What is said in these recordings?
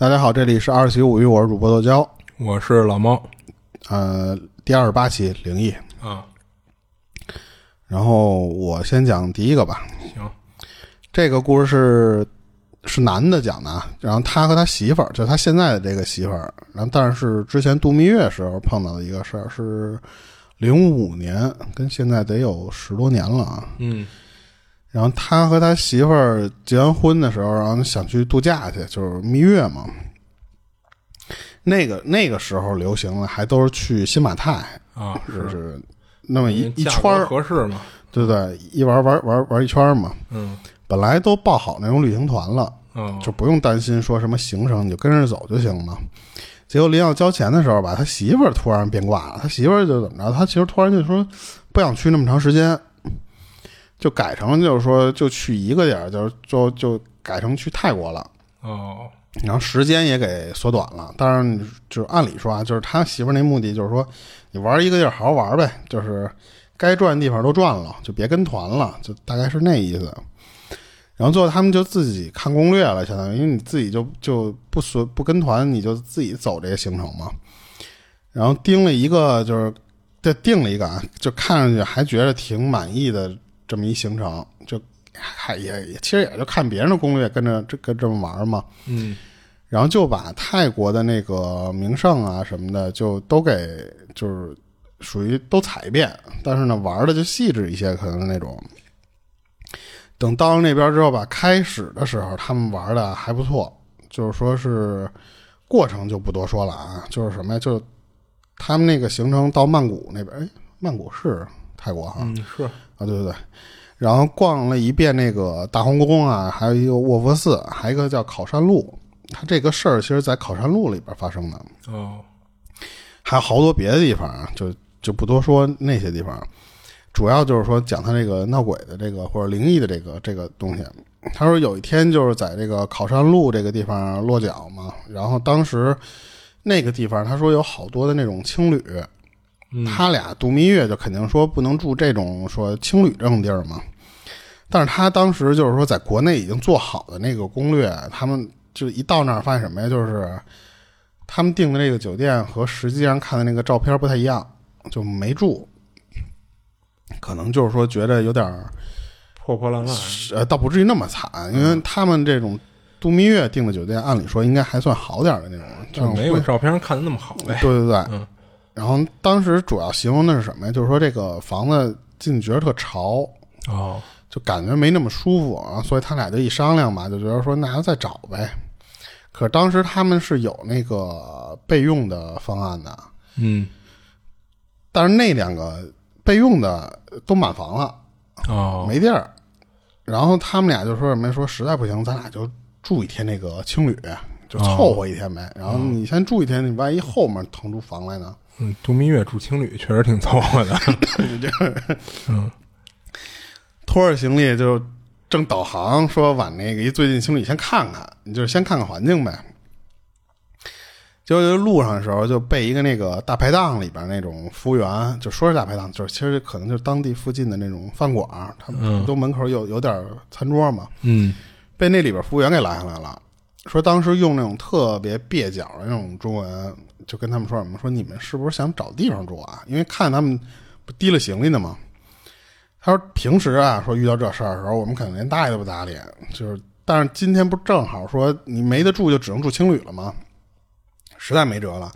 大家好，这里是二喜五欲，我是主播豆椒，我是老猫。呃，第二十八期灵异，啊，然后我先讲第一个吧。行，这个故事是是男的讲的啊，然后他和他媳妇儿，就他现在的这个媳妇儿，然后但是之前度蜜月时候碰到的一个事儿，是零五年，跟现在得有十多年了啊。嗯然后他和他媳妇儿结完婚的时候，然后想去度假去，就是蜜月嘛。那个那个时候流行的还都是去新马泰，啊，就是那么一一圈儿，合适嘛，对不对？一玩玩玩玩一圈儿嘛。嗯本来都报好那种旅行团了，嗯，就不用担心说什么行程，你就跟着走就行了。结果临要交钱的时候吧，他媳妇儿突然变卦了，他媳妇儿就怎么着？他其实突然就说不想去那么长时间，就改成就是说就去一个点儿，就是就就改成去泰国了。哦，然后时间也给缩短了。当然，就是按理说啊，就是他媳妇那目的就是说，你玩一个地儿好好玩呗，就是该转的地方都转了，就别跟团了，就大概是那意思。然后最后他们就自己看攻略了，相当于因为你自己就就不随不跟团，你就自己走这些行程嘛。然后定了一个就是，再定了一个啊，就看上去还觉得挺满意的这么一行程，就还也也其实也就看别人的攻略，跟着这跟这么玩嘛。嗯然后就把泰国的那个名胜啊什么的，就都给就是属于都踩一遍，但是呢玩的就细致一些，可能那种。等到了那边之后吧，开始的时候他们玩的还不错，就是说是过程就不多说了啊，就是什么呀，就他们那个行程到曼谷那边，哎，曼谷是泰国哈，嗯是，啊，对对对，然后逛了一遍那个大皇宫啊，还有一个卧佛寺，还有一个叫考山路。他这个事儿其实，在考山路里边发生的，哦，还有好多别的地方啊，就就不多说那些地方。主要就是说讲他这个闹鬼的这个或者灵异的这个这个东西。他说有一天就是在这个考山路这个地方落脚嘛，然后当时那个地方他说有好多的那种青旅，嗯他俩度蜜月就肯定说不能住这种说青旅这种地儿嘛。但是他当时就是说在国内已经做好的那个攻略，他们就一到那儿发现什么呀？就是他们订的这个酒店和实际上看的那个照片不太一样，就没住。可能就是说觉得有点儿破破烂烂，呃，倒不至于那么惨，因为他们这种度蜜月订的酒店，按理说应该还算好点儿的那种，就没有照片上看的那么好呗，对对对，嗯然后当时主要形容的是什么呀？就是说这个房子进去觉得特潮，哦，就感觉没那么舒服啊，所以他俩就一商量嘛，就觉得说那就再找呗。可是当时他们是有那个备用的方案的，嗯但是那两个备用的都满房了，哦，没地儿。然后他们俩就说什么？说实在不行，咱俩就住一天那个青旅，就凑合一天呗。然后你先住一天，你万一后面腾出房来呢？嗯，度蜜月住青旅确实挺凑合的，嗯。拖着行李就正导航说往那个一最近青旅先看看，你就是先看看环境呗。结果就路上的时候就被一个那个大排档里边那种服务员，就说是大排档，就是其实可能就是当地附近的那种饭馆，他们都门口有有点餐桌嘛，嗯。被那里边服务员给拦下来了，说当时用那种特别蹩脚的那种中文，就跟他们说什么，说你们是不是想找地方住啊？因为看他们不提了行李呢吗？他说平时啊，说遇到这事儿的时候，我们可能连搭理都不搭理，就是，但是今天不正好说你没得住，就只能住青旅了吗？实在没辙了。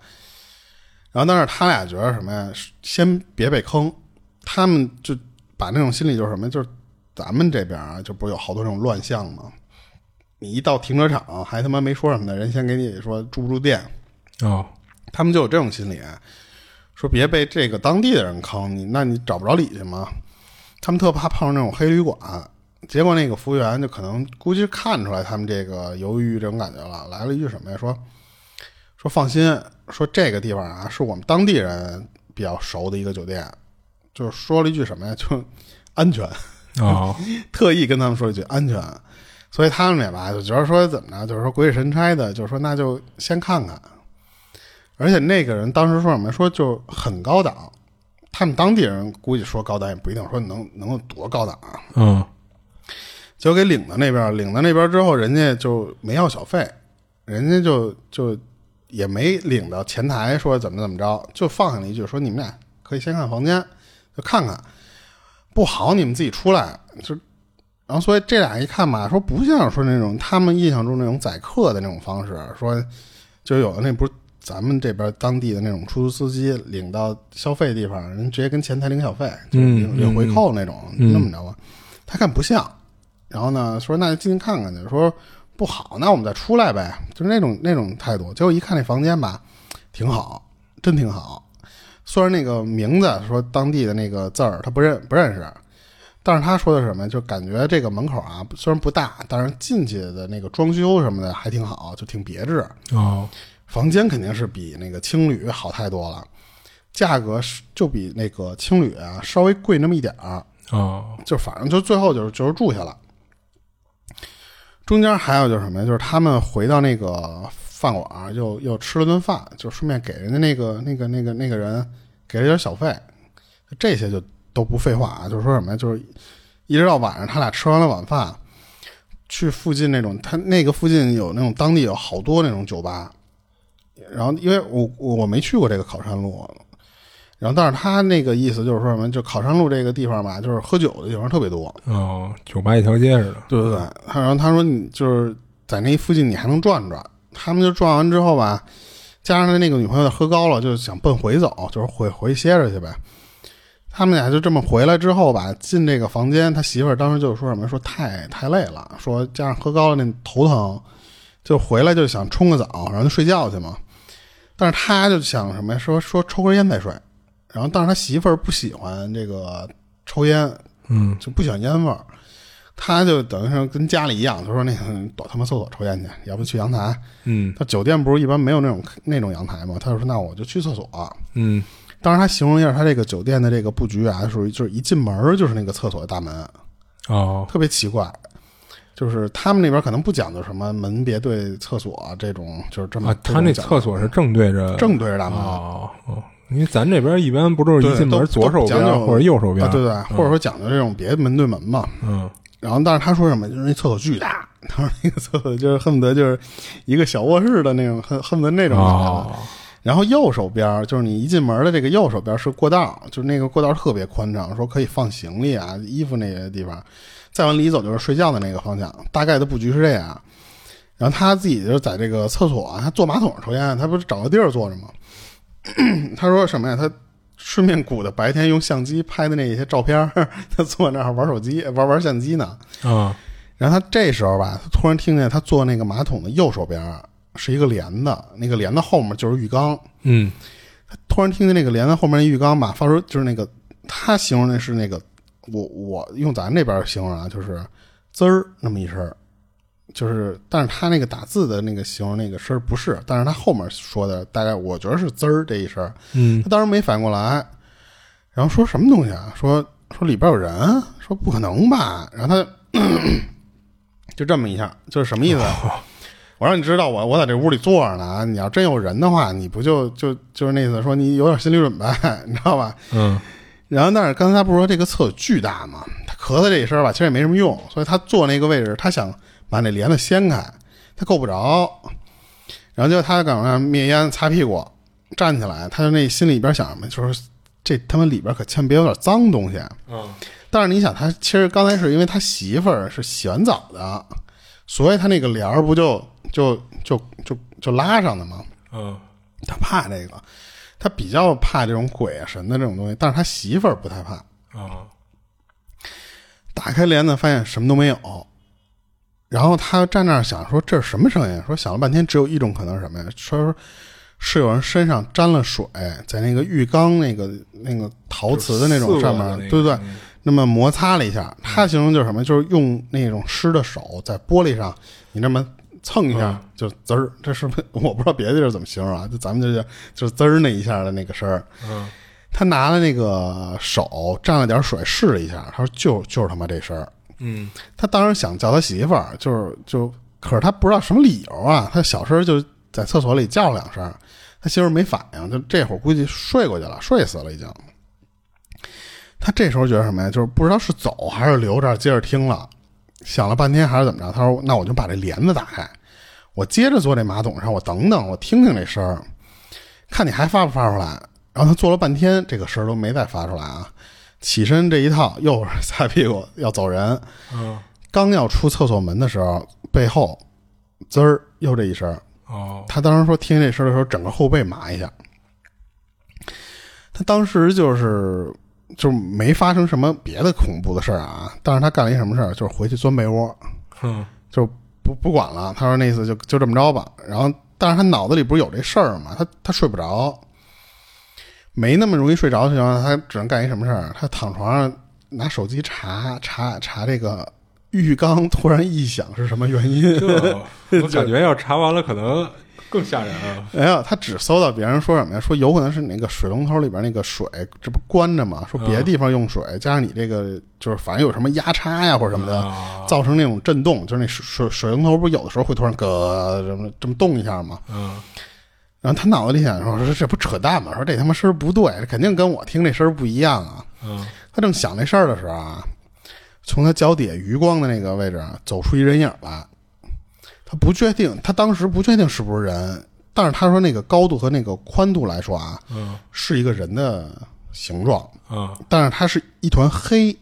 然后，但是他俩觉得什么呀？先别被坑，他们就把那种心理就是什么，就是咱们这边啊，就不是有好多这种乱象吗？你一到停车场，还他妈没说什么呢，人先给你说住不住店，哦，他们就有这种心理，说别被这个当地的人坑你，那你找不着理去吗？他们特怕碰上那种黑旅馆，结果那个服务员就可能估计看出来他们这个犹豫这种感觉了，来了一句什么呀？说说放心，说这个地方啊是我们当地人比较熟的一个酒店，就是说了一句什么呀？就安全，哦，特意跟他们说一句安全，所以他们也吧就觉得说怎么着，就是说鬼使神差的，就是说那就先看看。而且那个人当时说什么？说就很高档，他们当地人估计说高档也不一定说能能有多高档啊。嗯结果给领到那边，领到那边之后，人家就没要小费，人家就就也没领到前台说怎么怎么着，就放下了一句说你们俩可以先看房间，就看看，不好你们自己出来。就然后所以这俩一看吧，说不像说那种他们印象中那种宰客的那种方式，说就有的那不是咱们这边当地的那种出租司机领到消费地方，人直接跟前台领小费，就领领回扣那种，那么着吧？他看不像，然后呢说那就进去看看去，说。不好，那我们再出来呗，就是那种那种态度。结果一看那房间吧，挺好，真挺好。虽然那个名字说当地的那个字儿他不认不认识，但是他说的是什么？就感觉这个门口啊，虽然不大，但是进去的那个装修什么的还挺好，就挺别致。哦，房间肯定是比那个青旅好太多了，价格就比那个青旅啊稍微贵那么一点儿。哦，就反正就最后就是就是住下了。中间还有就是什么呀？就是他们回到那个饭馆，又又吃了顿饭，就顺便给人家那个那个那个那个人给了点小费，这些就都不废话啊。就是说什么呀？就是一直到晚上，他俩吃完了晚饭，去附近那种他那个附近有那种当地有好多那种酒吧，然后因为我我没去过这个考山路。然后，但是他那个意思就是说什么？就考山路这个地方吧，就是喝酒的地方特别多。哦，酒吧一条街似的。对对对。然后他说，你就是在那附近，你还能转转。他们就转完之后吧，加上他那个女朋友喝高了，就想奔回走，就是回回歇着去呗。他们俩就这么回来之后吧，进这个房间，他媳妇儿当时就说什么？说太太累了，说加上喝高了那头疼，就回来就想冲个澡，然后就睡觉去嘛。但是他就想什么呀？说说抽根烟再睡。然后，但是他媳妇儿不喜欢这个抽烟，嗯，就不喜欢烟味儿，他就等于说跟家里一样，他说那个躲他妈厕所抽烟去，要不去阳台，嗯，他酒店不是一般没有那种那种阳台吗？他就说那我就去厕所，嗯，当时他形容一下他这个酒店的这个布局啊，属于就是一进门就是那个厕所的大门，哦，特别奇怪，就是他们那边可能不讲究什么门别对厕所这种，就是这么，他那厕所是正对着正对着大门哦。因为咱这边一般不都是一进门左手边或者右手边，对对，或者说讲究这种别门对门嘛。嗯，然后但是他说什么，就是那厕所巨大，他说那个厕所就是恨不得就是一个小卧室的那种，恨恨不得那种感觉。然后右手边就是你一进门的这个右手边是过道，就是那个过道特别宽敞，说可以放行李啊、衣服那些地方。再往里走就是睡觉的那个方向，大概的布局是这样。然后他自己就在这个厕所，他坐马桶抽烟，他不是找个地儿坐着吗？他说什么呀？他顺便鼓的白天用相机拍的那些照片，他坐那儿玩手机，玩玩相机呢。啊，然后他这时候吧，他突然听见他坐那个马桶的右手边是一个帘子，那个帘子后面就是浴缸。嗯，他突然听见那个帘子后面那浴缸吧，发出就是那个他形容的是那个，我我用咱这边形容啊，就是滋儿那么一声。就是，但是他那个打字的那个形容那个声不是，但是他后面说的大概我觉得是滋儿这一声，嗯，他当时没反应过来，然后说什么东西啊？说说里边有人，说不可能吧？然后他 就这么一下，就是什么意思？我让你知道我我在这屋里坐着呢，你要真有人的话，你不就就就是那意思，说你有点心理准备，你知道吧？嗯，然后但是刚才他不是说这个厕所巨大吗？他咳嗽这一声吧，其实也没什么用，所以他坐那个位置，他想。把那帘子掀开，他够不着，然后就他赶快灭烟、擦屁股，站起来，他就那心里边想什么，就是这他妈里边可千万别有点脏东西。嗯。但是你想，他其实刚才是因为他媳妇儿是洗完澡的，所以他那个帘儿不就就就就就拉上的嘛？嗯。他怕这个，他比较怕这种鬼啊神的这种东西，但是他媳妇儿不太怕。啊。打开帘子，发现什么都没有。然后他站那儿想说这是什么声音？说想了半天，只有一种可能是什么呀？说是有人身上沾了水，在那个浴缸那个那个陶瓷的那种上面，对不对？那么摩擦了一下。他形容就是什么？就是用那种湿的手在玻璃上，你这么蹭一下，就滋儿。这是不是 我不知道别的地儿怎么形容啊？就咱们就叫就是滋儿那一下的那个声儿。嗯，他拿了那个手沾了点水试了一下，他说就就是他妈这声儿。嗯，他当时想叫他媳妇儿，就是就，可是他不知道什么理由啊。他小声就在厕所里叫了两声，他媳妇儿没反应，就这会儿估计睡过去了，睡死了已经。他这时候觉得什么呀？就是不知道是走还是留着接着听了，想了半天还是怎么着？他说：“那我就把这帘子打开，我接着坐这马桶上，我等等，我听听这声儿，看你还发不发出来。然后他坐了半天，这个声儿都没再发出来啊。起身这一套，又是擦屁股要走人。嗯，刚要出厕所门的时候，背后滋儿又这一声。哦，他当时说听见这声的时候，整个后背麻一下。他当时就是就是没发生什么别的恐怖的事儿啊，但是他干了一什么事儿，就是回去钻被窝，嗯，就不不管了。他说那意思就就这么着吧。然后，但是他脑子里不是有这事儿吗？他他睡不着，没那么容易睡着的情况下，他只能干一什么事儿？他躺床上拿手机查查查这个浴缸突然异响是什么原因？这我感觉要查完了，可能更吓人啊。没有，他只搜到别人说什么呀？说有可能是那个水龙头里边那个水，这不关着吗？说别的地方用水，加上你这个就是反正有什么压差呀或者什么的，啊造成那种震动，就是那水水水龙头不是有的时候会突然咯这么这么动一下吗？嗯然后他脑子里想说说这不扯淡吗？说这他妈声儿不对，这肯定跟我听这声儿不一样啊。嗯他正想这事儿的时候啊，从他脚底下余光的那个位置啊走出一人影来。他不确定，他当时不确定是不是人，但是他说那个高度和那个宽度来说啊，嗯是一个人的形状，啊但是它是一团黑。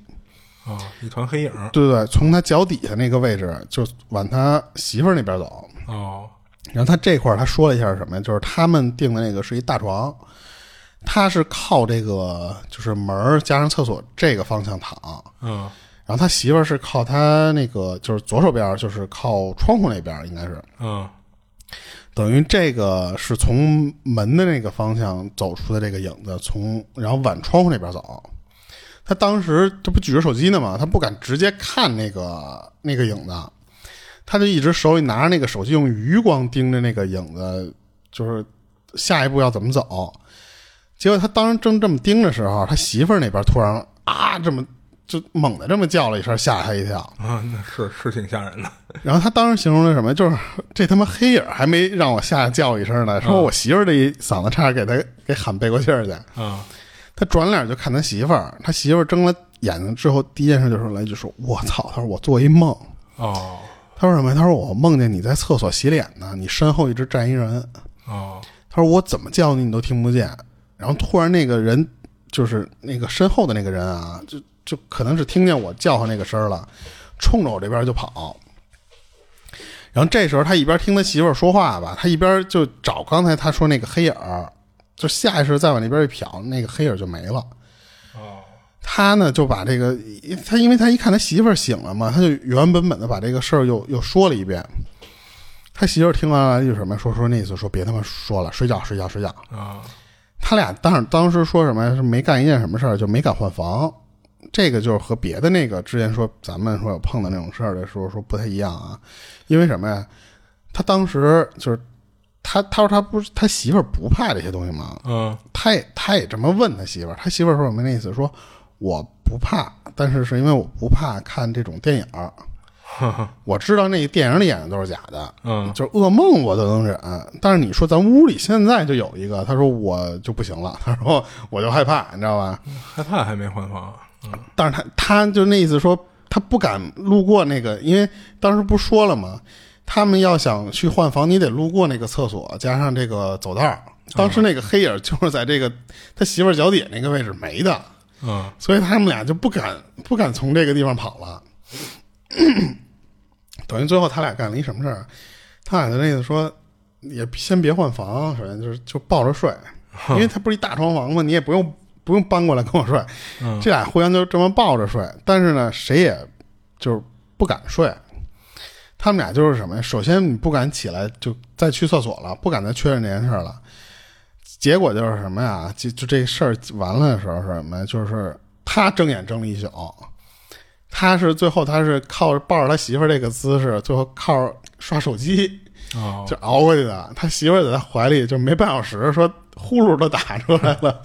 啊，一团黑影。对对对，从他脚底下那个位置就往他媳妇儿那边走。哦然后他这块儿他说了一下什么呀？就是他们订的那个是一大床，他是靠这个就是门加上厕所这个方向躺，嗯然后他媳妇儿是靠他那个就是左手边，就是靠窗户那边，应该是嗯等于这个是从门的那个方向走出的这个影子，从然后往窗户那边走。他当时这不举着手机呢嘛？他不敢直接看那个那个影子，他就一直手里拿着那个手机，用余光盯着那个影子，就是下一步要怎么走。结果他当时正这么盯的时候，他媳妇儿那边突然啊这么就猛地这么叫了一声，吓他一跳。啊，那是是挺吓人的。然后他当时形容的什么，就是这他妈黑影还没让我吓叫一声呢，说我媳妇儿这一嗓子差点给他给喊背过气儿去。啊他转脸就看他媳妇儿，他媳妇儿睁了眼睛之后，第一件事就是来一句说：“我操！”他说我做一梦。哦他说什么？他说我梦见你在厕所洗脸呢，你身后一直站一人。哦他说我怎么叫你你都听不见。然后突然那个人就是那个身后的那个人啊，就就可能是听见我叫唤那个声儿了，冲着我这边就跑。然后这时候他一边听他媳妇儿说话吧，他一边就找刚才他说那个黑影儿，就下意识再往那边一瞟，那个黑影儿就没了。哦他呢就把这个，他因为他一看他媳妇儿醒了嘛，他就原原本本的把这个事儿又又说了一遍。他媳妇儿听完了就什么说说那意思说别他妈说了，睡觉睡觉睡觉。啊他俩当时当时说什么呀？是没干一件什么事儿，就没敢换房。这个就是和别的那个之前说咱们说有碰到那种事儿的时候说不太一样啊。因为什么呀？他当时就是他他说他不是他媳妇儿不怕这些东西吗？嗯他也他也这么问他媳妇儿，他媳妇儿说什么那意思？说我不怕，但是是因为我不怕看这种电影儿。我知道那电影里演的都是假的，嗯就是噩梦我都能忍，但是你说咱屋里现在就有一个，他说我就不行了，他说我就害怕，你知道吧？害怕还没换房。嗯但是他他就那意思说他不敢路过那个，因为当时不说了吗？他们要想去换房，你得路过那个厕所，加上这个走道。当时那个黑影就是在这个他媳妇儿脚底下那个位置没的，嗯所以他们俩就不敢不敢从这个地方跑了。等于最后他俩干了一什么事儿？他俩就那意思说，也先别换房，首先就是就抱着睡，因为他不是一大床房嘛，你也不用不用搬过来跟我睡，嗯这俩互相就这么抱着睡。但是呢，谁也就是不敢睡。他们俩就是什么呀？首先你不敢起来就再去厕所了，不敢再确认这件事了。结果就是什么呀？就就这事儿完了的时候是什么呀？就是他睁眼睁了一宿，他是最后他是靠着抱着他媳妇儿这个姿势，最后靠刷手机哦就熬过去的。他媳妇儿在他怀里就没半小时，说呼噜都打出来了，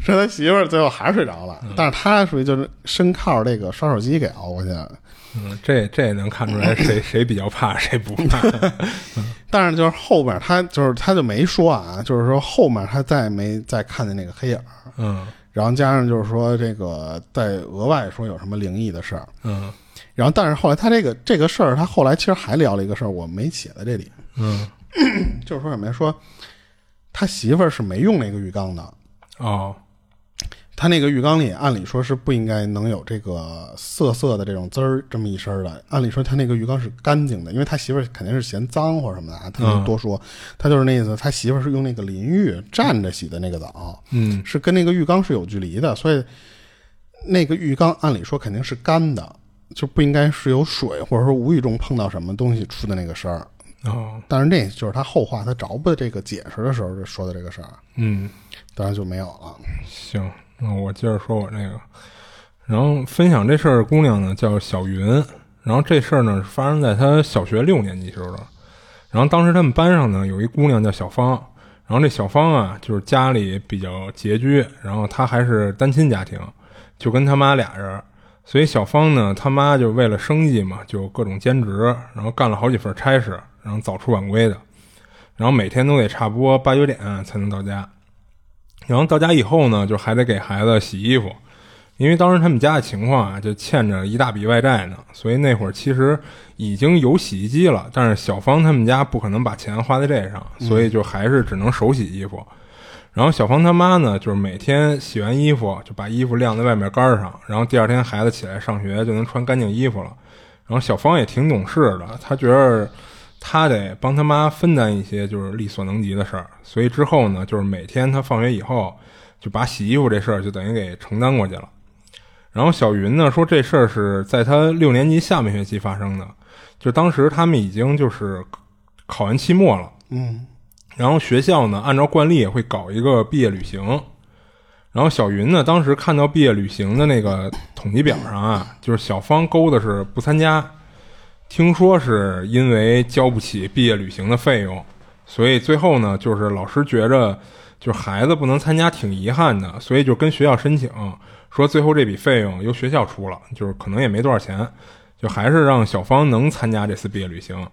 说他媳妇儿最后还是睡着了，但是他属于就是身靠这个刷手机给熬过去了。嗯，这这也能看出来谁谁比较怕，谁不怕。但是就是后边他就是他就没说啊，就是说后面他再没再看见那个黑影儿，嗯然后加上就是说这个再额外说有什么灵异的事儿，嗯然后，但是后来他这个这个事儿，他后来其实还聊了一个事儿，我没写在这里。嗯，就是说什么呀？说他媳妇儿是没用那个浴缸的。哦，他那个浴缸里，按理说是不应该能有这个涩涩的这种滋儿这么一身的。按理说他那个浴缸是干净的，因为他媳妇儿肯定是嫌脏或者什么的啊，他没多说。他就是那意思，他媳妇儿是用那个淋浴站着洗的那个澡，嗯，是跟那个浴缸是有距离的，所以那个浴缸按理说肯定是干的。就不应该是有水，或者说无意中碰到什么东西出的那个声儿。哦，但是那就是他后话，他找不这个解释的时候说的这个事儿。嗯，当然就没有了。行，那我接着说我这个。然后分享这事儿的姑娘呢叫小云，然后这事儿呢是发生在她小学六年级时候的。然后当时他们班上呢有一姑娘叫小芳，然后这小芳啊就是家里比较拮据，然后她还是单亲家庭，就跟他妈俩人。所以小芳呢，他妈就为了生计嘛，就各种兼职，然后干了好几份差事，然后早出晚归的，然后每天都得差不多八九点才能到家。然后到家以后呢，就还得给孩子洗衣服，因为当时他们家的情况啊，就欠着一大笔外债呢，所以那会儿其实已经有洗衣机了，但是小芳他们家不可能把钱花在这上，所以就还是只能手洗衣服。然后小芳他妈呢，就是每天洗完衣服就把衣服晾在外面杆上，然后第二天孩子起来上学就能穿干净衣服了。然后小芳也挺懂事的，她觉得她得帮他妈分担一些就是力所能及的事儿，所以之后呢，就是每天他放学以后就把洗衣服这事儿就等于给承担过去了。然后小云呢说这事儿是在他六年级下半学期发生的，就当时他们已经就是考完期末了，嗯。然后学校呢，按照惯例会搞一个毕业旅行。然后小云呢，当时看到毕业旅行的那个统计表上啊，就是小芳勾的是不参加。听说是因为交不起毕业旅行的费用，所以最后呢，就是老师觉着就孩子不能参加挺遗憾的，所以就跟学校申请说，最后这笔费用由学校出了，就是可能也没多少钱，就还是让小芳能参加这次毕业旅行。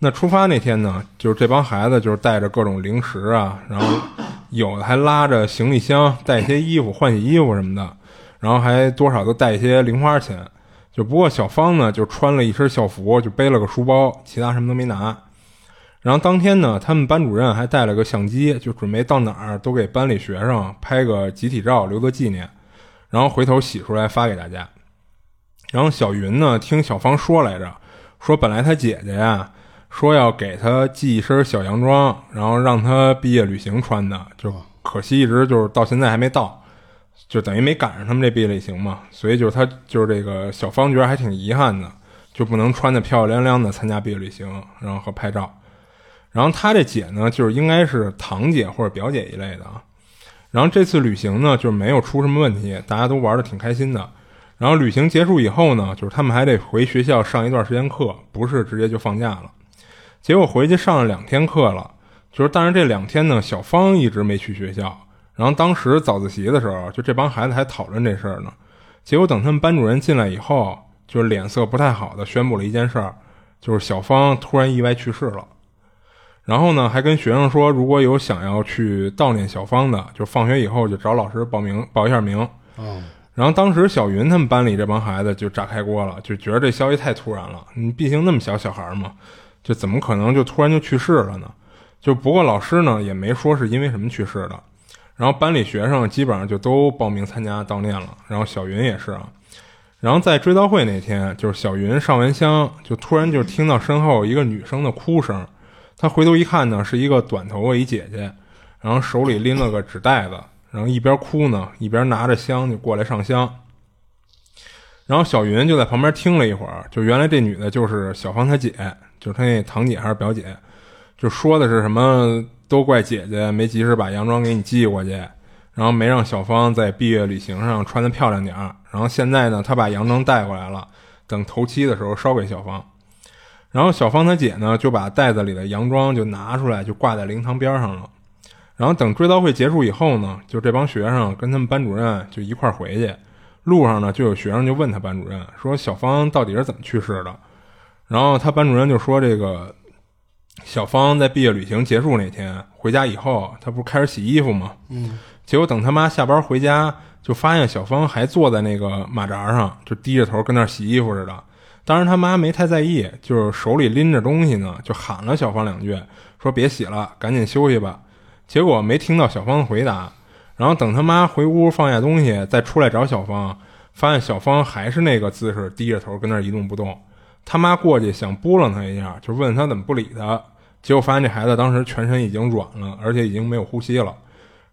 那出发那天呢，就是这帮孩子就是带着各种零食啊，然后有的还拉着行李箱，带一些衣服、换洗衣服什么的，然后还多少都带一些零花钱。就不过小芳呢，就穿了一身校服，就背了个书包，其他什么都没拿。然后当天呢，他们班主任还带了个相机，就准备到哪儿都给班里学生拍个集体照，留个纪念，然后回头洗出来发给大家。然后小云呢，听小芳说来着，说本来她姐姐呀。说要给她寄一身小洋装，然后让她毕业旅行穿的，就可惜一直就是到现在还没到，就等于没赶上他们这毕业旅行嘛。所以就是他就是这个小方觉得还挺遗憾的，就不能穿的漂漂亮亮的参加毕业旅行，然后和拍照。然后他这姐呢，就是应该是堂姐或者表姐一类的啊。然后这次旅行呢，就是没有出什么问题，大家都玩的挺开心的。然后旅行结束以后呢，就是他们还得回学校上一段时间课，不是直接就放假了。结果回去上了两天课了，就是但是这两天呢，小芳一直没去学校。然后当时早自习的时候，就这帮孩子还讨论这事儿呢。结果等他们班主任进来以后，就是脸色不太好的宣布了一件事儿，就是小芳突然意外去世了。然后呢，还跟学生说，如果有想要去悼念小芳的，就放学以后就找老师报名报一下名。嗯。然后当时小云他们班里这帮孩子就炸开锅了，就觉得这消息太突然了。你毕竟那么小小孩嘛。就怎么可能就突然就去世了呢？就不过老师呢也没说是因为什么去世的。然后班里学生基本上就都报名参加悼念了，然后小云也是啊。然后在追悼会那天，就是小云上完香，就突然就听到身后一个女生的哭声。她回头一看呢，是一个短头发一姐姐，然后手里拎了个纸袋子，然后一边哭呢，一边拿着香就过来上香。然后小云就在旁边听了一会儿，就原来这女的就是小芳她姐。就是她那堂姐还是表姐，就说的是什么都怪姐姐没及时把洋装给你寄过去，然后没让小芳在毕业旅行上穿的漂亮点儿。然后现在呢，他把洋装带过来了，等头七的时候烧给小芳。然后小芳她姐呢就把袋子里的洋装就拿出来，就挂在灵堂边上了。然后等追悼会结束以后呢，就这帮学生跟他们班主任就一块儿回去。路上呢，就有学生就问他班主任说：“小芳到底是怎么去世的？”然后他班主任就说：“这个小芳在毕业旅行结束那天回家以后，她不是开始洗衣服吗？嗯，结果等他妈下班回家，就发现小芳还坐在那个马扎上，就低着头跟那儿洗衣服似的。当时他妈没太在意，就是手里拎着东西呢，就喊了小芳两句，说别洗了，赶紧休息吧。结果没听到小芳的回答，然后等他妈回屋放下东西，再出来找小芳，发现小芳还是那个姿势，低着头跟那儿一动不动。他妈过去想拨弄他一下，就问他怎么不理他，结果发现这孩子当时全身已经软了，而且已经没有呼吸了。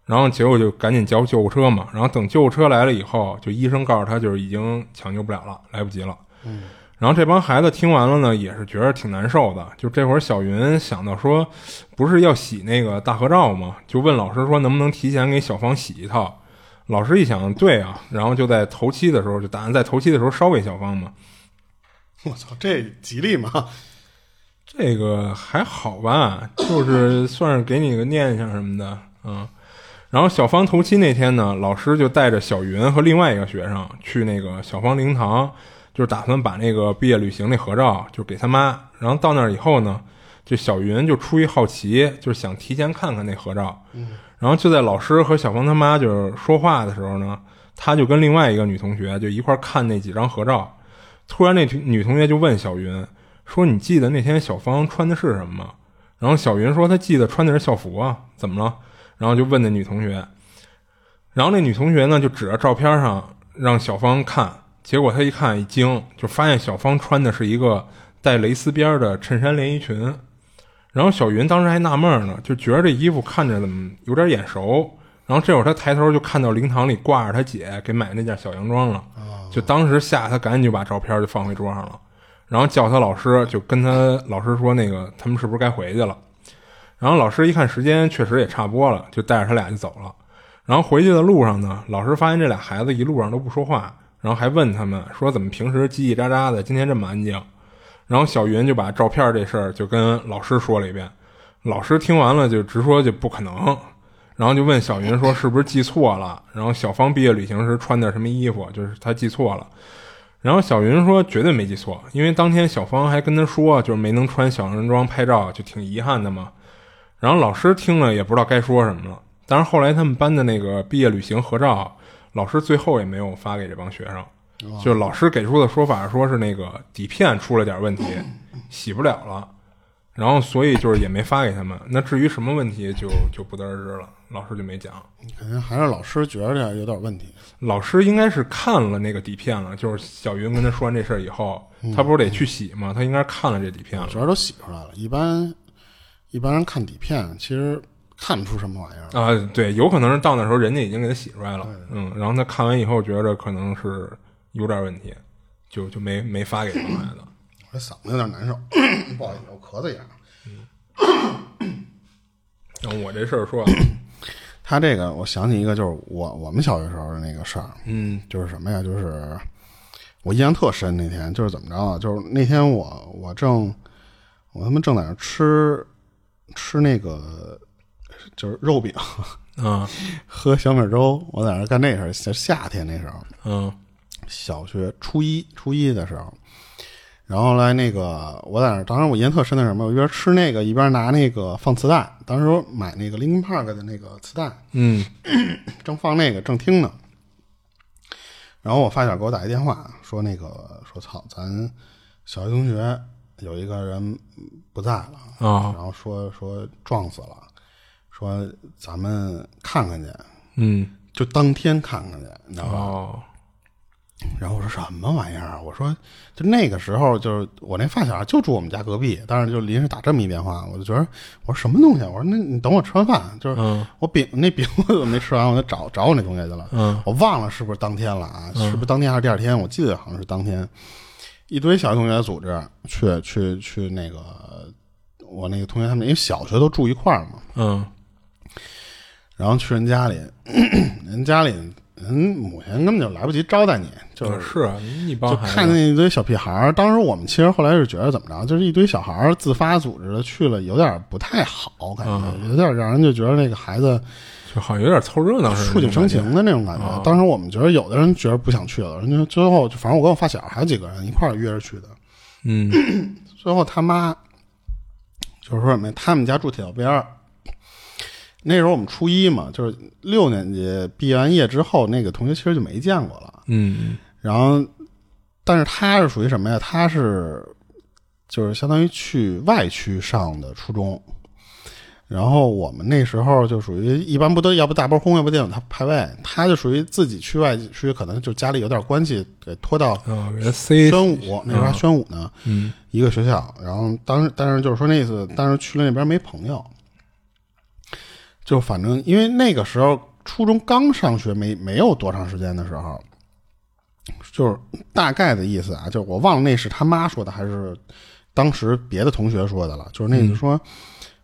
然后结果就赶紧叫救护车嘛。然后等救护车来了以后，就医生告诉他就是已经抢救不了了，来不及了。嗯。然后这帮孩子听完了呢，也是觉得挺难受的。就这会儿，小云想到说，不是要洗那个大合照吗？就问老师说，能不能提前给小芳洗一套？老师一想，对啊，然后就在头七的时候，就打算在头七的时候烧给小芳嘛。我操，这吉利吗？这个还好吧，就是算是给你个念想什么的，嗯。然后小芳头七那天呢，老师就带着小云和另外一个学生去那个小芳灵堂，就是打算把那个毕业旅行那合照就给他妈。然后到那儿以后呢，就小云就出于好奇，就是想提前看看那合照。嗯。然后就在老师和小芳他妈就是说话的时候呢，他就跟另外一个女同学就一块看那几张合照。突然，那女同学就问小云说：“你记得那天小芳穿的是什么吗？”然后小云说：“她记得穿的是校服啊，怎么了？”然后就问那女同学。然后那女同学呢，就指着照片上让小芳看，结果她一看一惊，就发现小芳穿的是一个带蕾丝边的衬衫连衣裙。然后小云当时还纳闷呢，就觉得这衣服看着怎么有点眼熟。然后这会儿他抬头就看到灵堂里挂着他姐给买的那件小洋装了。就当时吓他，赶紧就把照片就放回桌上了，然后叫他老师，就跟他老师说那个他们是不是该回去了？然后老师一看时间确实也差不多了，就带着他俩就走了。然后回去的路上呢，老师发现这俩孩子一路上都不说话，然后还问他们说怎么平时叽叽喳喳的，今天这么安静？然后小云就把照片这事儿就跟老师说了一遍，老师听完了就直说就不可能。然后就问小云说：“是不是记错了？”然后小芳毕业旅行时穿的什么衣服？就是她记错了。然后小云说：“绝对没记错，因为当天小芳还跟她说，就是没能穿小人装拍照，就挺遗憾的嘛。”然后老师听了也不知道该说什么了。但是后来他们班的那个毕业旅行合照，老师最后也没有发给这帮学生。就老师给出的说法，说是那个底片出了点问题，洗不了了。然后所以就是也没发给他们。那至于什么问题，就就不得而知了。老师就没讲，肯定还是老师觉得有点问题。老师应该是看了那个底片了，就是小云跟他说完这事儿以后，他不是得去洗吗？他应该看了这底片了，主要都洗出来了。一般一般人看底片，其实看不出什么玩意儿啊。对，有可能是到那时候人家已经给他洗出来了，嗯，然后他看完以后觉着可能是有点问题，就就没没发给他孩子。我嗓子有点难受，不好意思，我咳嗽一下。嗯，我这事儿说。他这个，我想起一个，就是我我们小学时候的那个事儿，嗯，就是什么呀？就是我印象特深，那天就是怎么着啊？就是那天我我正我他妈正在那吃吃那个就是肉饼，啊，喝小米粥，我在那干那事儿，夏天那时候，嗯，小学初一初一的时候。然后来那个，我在那，当时我印象特深的什么？我一边吃那个，一边拿那个放磁带。当时买那个 Linkin Park 的那个磁带，嗯，正放那个，正听呢。然后我发小给我打一电话，说那个说操，咱小学同学有一个人不在了啊，然后说说撞死了，说咱们看看去，嗯，就当天看看去，你知道吧？哦。然后我说什么玩意儿？我说就那个时候，就是我那发小就住我们家隔壁，但是就临时打这么一电话，我就觉得我说什么东西？我说那你等我吃完饭，就是我饼那饼我怎么没吃完？我就找找我那同学去了。嗯，我忘了是不是当天了啊？是不是当天还是第二天？我记得好像是当天，一堆小学同学组织去去去那个我那个同学他们，因为小学都住一块儿嘛。嗯，然后去人家里，人家里。人母亲根本就来不及招待你，就是是一帮就看见一堆小屁孩儿。当时我们其实后来是觉得怎么着，就是一堆小孩儿自发组织的去了，有点不太好，感觉有点让人就觉得那个孩子就好像有点凑热闹触景生情的那种感觉。当时我们觉得有的人觉得不想去了，人家最后反正我跟我发小还有几个人一块儿约着去的。嗯，最后他妈就是说什么，他们家住铁道边儿。那时候我们初一嘛，就是六年级毕业完业之后，那个同学其实就没见过了。嗯，然后但是他是属于什么呀？他是就是相当于去外区上的初中，然后我们那时候就属于一般不都要不大包轰，要不电影他排位，他就属于自己去外区，可能就家里有点关系，给拖到宣武那时候还宣武呢，嗯一个学校。然后当时但是就是说那意思，但是去了那边没朋友，就反正因为那个时候初中刚上学没没有多长时间的时候，就是大概的意思啊，就是我忘了那是他妈说的还是当时别的同学说的了，就是那个说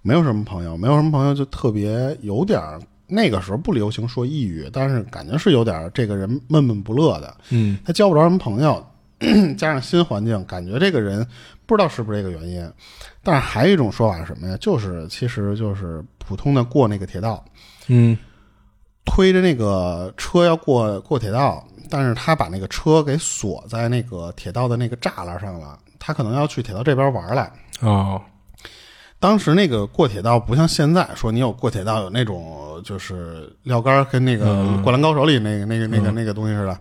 没有什么朋友，没有什么朋友就特别有点儿那个时候不流行说抑郁，但是感觉是有点儿这个人闷闷不乐的，嗯。他交不着什么朋友，加上新环境，感觉这个人不知道是不是这个原因。但是还有一种说法是什么呀？就是其实就是普通的过那个铁道，嗯推着那个车要过过铁道，但是他把那个车给锁在那个铁道的那个栅栏上了。他可能要去铁道这边玩来。哦当时那个过铁道不像现在说你有过铁道有那种就是撂杆跟那个嗯《灌篮高手》里那个那个那个那个东西似的，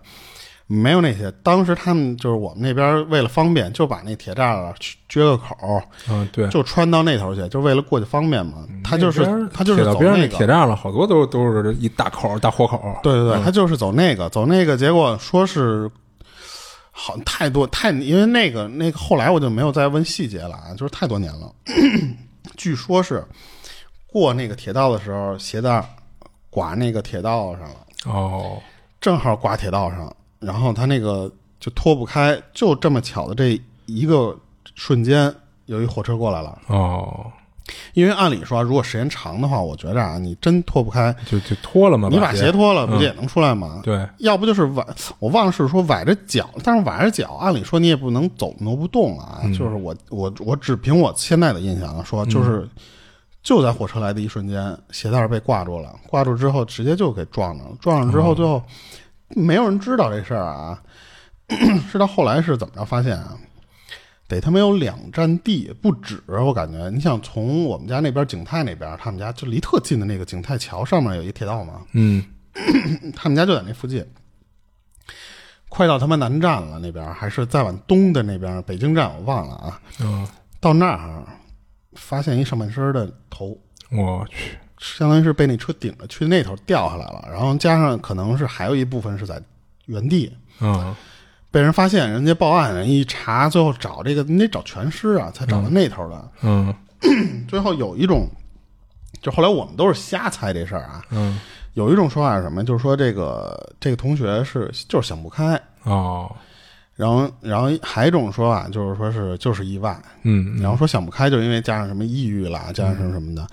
没有那些。当时他们就是我们那边为了方便，就把那铁栅栏去撅个口儿，啊对，就穿到那头去，就为了过去方便嘛。他就是他就是走那个。铁栅栏，好多都都是一大口大豁口。对对对，他就是走那个，走那个，结果说是好太多太，因为那个那个后来我就没有再问细节了啊，就是太多年了。据说是过那个铁道的时候，鞋带儿刮那个铁道上了，哦正好刮铁道上，然后他那个就脱不开，就这么巧的这一个瞬间，有一火车过来了。哦，因为按理说，如果时间长的话，我觉着啊，你真脱不开，就就脱了嘛，你把鞋脱了，嗯不就也能出来吗？对，要不就是崴，我忘了是说崴着脚，但是崴着脚，按理说你也不能走挪不动啊。嗯就是我我我只凭我现在的印象说，就是、就在火车来的一瞬间，鞋带被挂住了，挂住之后直接就给撞上了，撞上之后最后、没有人知道这事儿啊，是到后来是怎么着发现啊？得他妈有两站地不止，我感觉。你想从我们家那边景泰那边，他们家就离特近的那个景泰桥上面有一铁道嘛，嗯 他们家就在那附近。快到他妈南站了，那边还是再往东的那边，北京站我忘了啊。嗯，到那儿发现一上半身的头，我去，相当于是被那车顶着去那头掉下来了，然后加上可能是还有一部分是在原地嗯被人发现，人家报案，人一查，最后找这个你得找全尸啊，才找到那头的。嗯 最后有一种，就后来我们都是瞎猜这事儿啊。嗯，有一种说法是什么？就是说这个这个同学是就是想不开，哦，然后然后还有一种说法就是说是就是意外，嗯然后说想不开就是因为加上什么抑郁啦，加上什么什么的，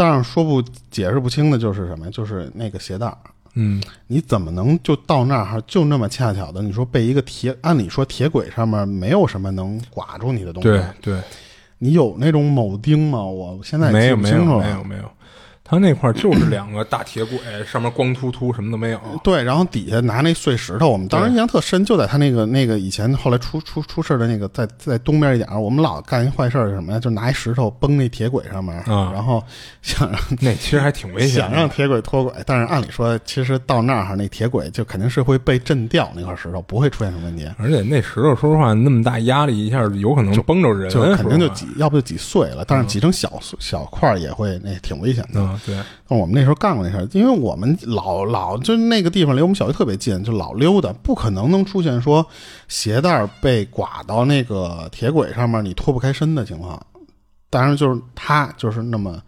但是说不解释不清的就是什么？就是那个鞋带儿。嗯你怎么能就到那儿就那么恰巧的？你说被一个铁，按理说铁轨上面没有什么能刮住你的东西，对对，你有那种铆钉吗？我现在没有记不清楚了。没有没有没有，他那块儿就是两个大铁轨，上面光秃秃，什么都没有。对，然后底下拿那碎石头，我们当时印象特深，就在他那个那个以前后来出出出事的那个，在在东边一点，我们老干一坏事儿是什么呀？就拿一石头崩那铁轨上面，啊然后想让那其实还挺危险。想让铁轨脱轨，但是按理说，其实到那儿那铁轨就肯定是会被震掉那块石头，不会出现什么问题，而且那石头，说实话，那么大压力一下有可能崩着人，就肯定就挤，要不就挤碎了，但是挤成小小块儿也会那挺危险的。嗯，对，但我们那时候干过那事儿，因为我们老老就那个地方离我们小区特别近，就老溜达，不可能能出现说鞋带儿被刮到那个铁轨上面你脱不开身的情况。当然就是他就是那么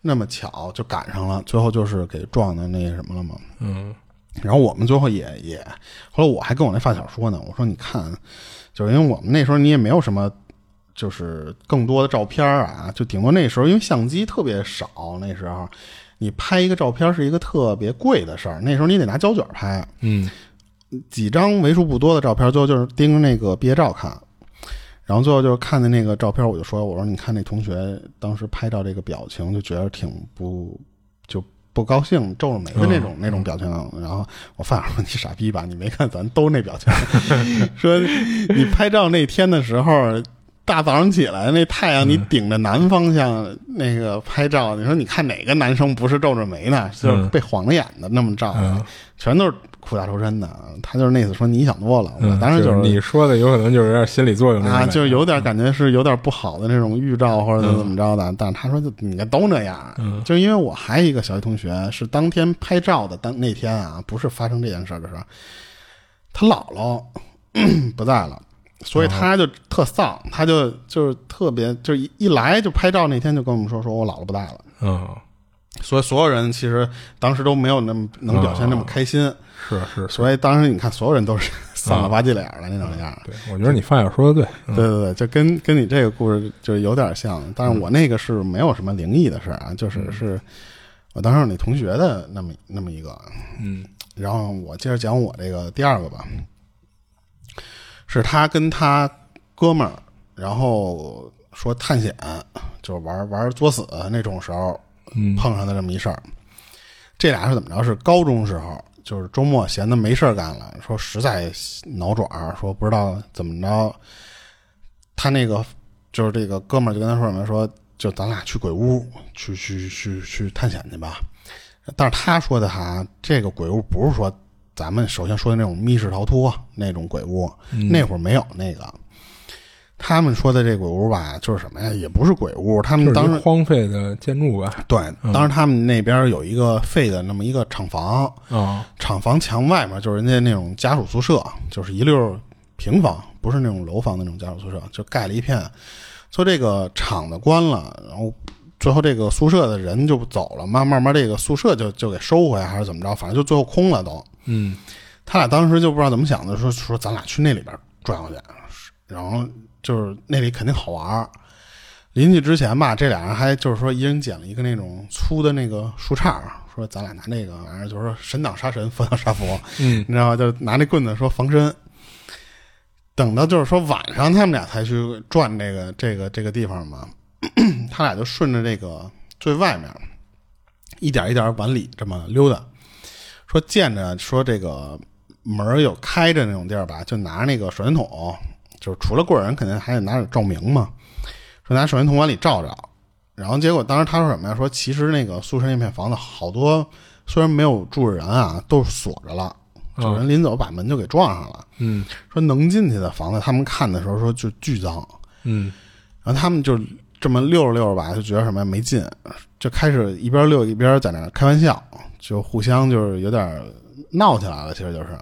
那么巧就赶上了，最后就是给撞的那什么了嘛。嗯然后我们最后也也，后来我还跟我那发小说呢，我说你看，就是因为我们那时候你也没有什么，就是更多的照片啊，就顶多那时候因为相机特别少，那时候你拍一个照片是一个特别贵的事儿，那时候你得拿胶卷拍，嗯几张为数不多的照片，最后就是盯着那个毕业照看。然后最后就是看的那个照片，我就说：“我说你看那同学当时拍照这个表情，就觉得挺不就不高兴，皱着眉的那种、那种表情。”然后我发小说：“你傻逼吧？你没看咱都那表情？说你拍照那天的时候，大早上起来那太阳你顶着南方向那个拍照，你说你看哪个男生不是皱着眉呢？就是被晃着眼的那么照，全都是苦大仇深的。他就是那意思说你想多了，我当时就是你说的有可能就是有点心理作用啊，就是有点感觉是有点不好的那种预兆或者怎么着的。但是他说就你都那样，就因为我还有一个小学同学是当天拍照的，当那天啊不是发生这件事的时候，他姥姥 不在了。所以他就特丧，他就就是特别，就一一来就拍照那天就跟我们说，说我姥姥不在了。嗯，所以所有人其实当时都没有那么能表现那么开心。是是，所以当时你看，所有人都是丧了吧唧脸的那种样。对，我觉得你发小说的对。对对对，就跟跟你这个故事就有点像，但是我那个是没有什么灵异的事啊，就是是我当时你同学的那么那么一个。嗯，然后我接着讲我这个第二个吧。是他跟他哥们儿，然后说探险，就是玩玩作死那种时候，碰上的这么一事儿。这俩是怎么着？是高中时候，就是周末闲的没事儿干了，说实在挠爪，说不知道怎么着。他那个就是这个哥们儿就跟他说什么？说就咱俩去鬼屋去去去去探险去吧。但是他说的哈，这个鬼屋不是说。咱们首先说的那种密室逃脱那种鬼屋，那会儿没有那个。他们说的这鬼屋吧，就是什么呀？也不是鬼屋，他们当时荒废的建筑吧。对，当时他们那边有一个废的那么一个厂房啊，厂房墙外面就是人家那种家属宿舍，就是一溜平房，不是那种楼房的那种家属宿舍，就盖了一片。说这个厂子关了，然后最后这个宿舍的人就走了，慢慢慢这个宿舍就就给收回来，还是怎么着？反正就最后空了都。嗯，他俩当时就不知道怎么想的，说说咱俩去那里边转悠去，然后就是那里肯定好玩。临去之前吧，这俩人还就是说一人捡了一个那种粗的那个树杈，说咱俩拿那个玩意儿，就是说神挡杀神，佛挡杀佛，嗯，你知道吗？就拿那棍子说防身。等到就是说晚上，他们俩才去转这个这个这个地方嘛，他俩就顺着这个最外面，一点一点往里这么溜达。说见着说这个门有开着那种地儿吧，就拿那个手电筒，就是除了过人，肯定还得拿点照明嘛。说拿手电筒往里照照，然后结果当时他说什么呀？说其实那个宿舍那片房子好多虽然没有住着人啊，都锁着了，有人临走把门就给撞上了。嗯，说能进去的房子，他们看的时候说就巨脏。嗯，然后他们就这么溜着溜着吧，就觉得什么呀没劲，就开始一边溜一边在那开玩笑。就互相就是有点闹起来了，其实就是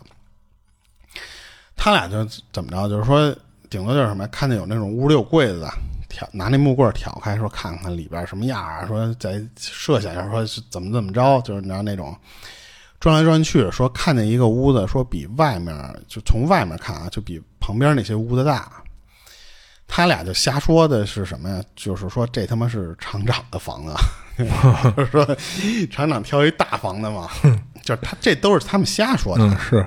他俩就怎么着，就是说顶多就是什么，看见有那种屋里有柜子，挑拿那木棍挑开，说看看里边什么样啊，说再设想一下，说怎么怎么着，就是你知道那种转来转去，说看见一个屋子，说比外面就从外面看啊，就比旁边那些屋子大。他俩就瞎说的是什么呀？就是说这他妈是厂长的房子。就是说，厂长挑一大房子嘛，就是他这都是他们瞎说的。嗯，是。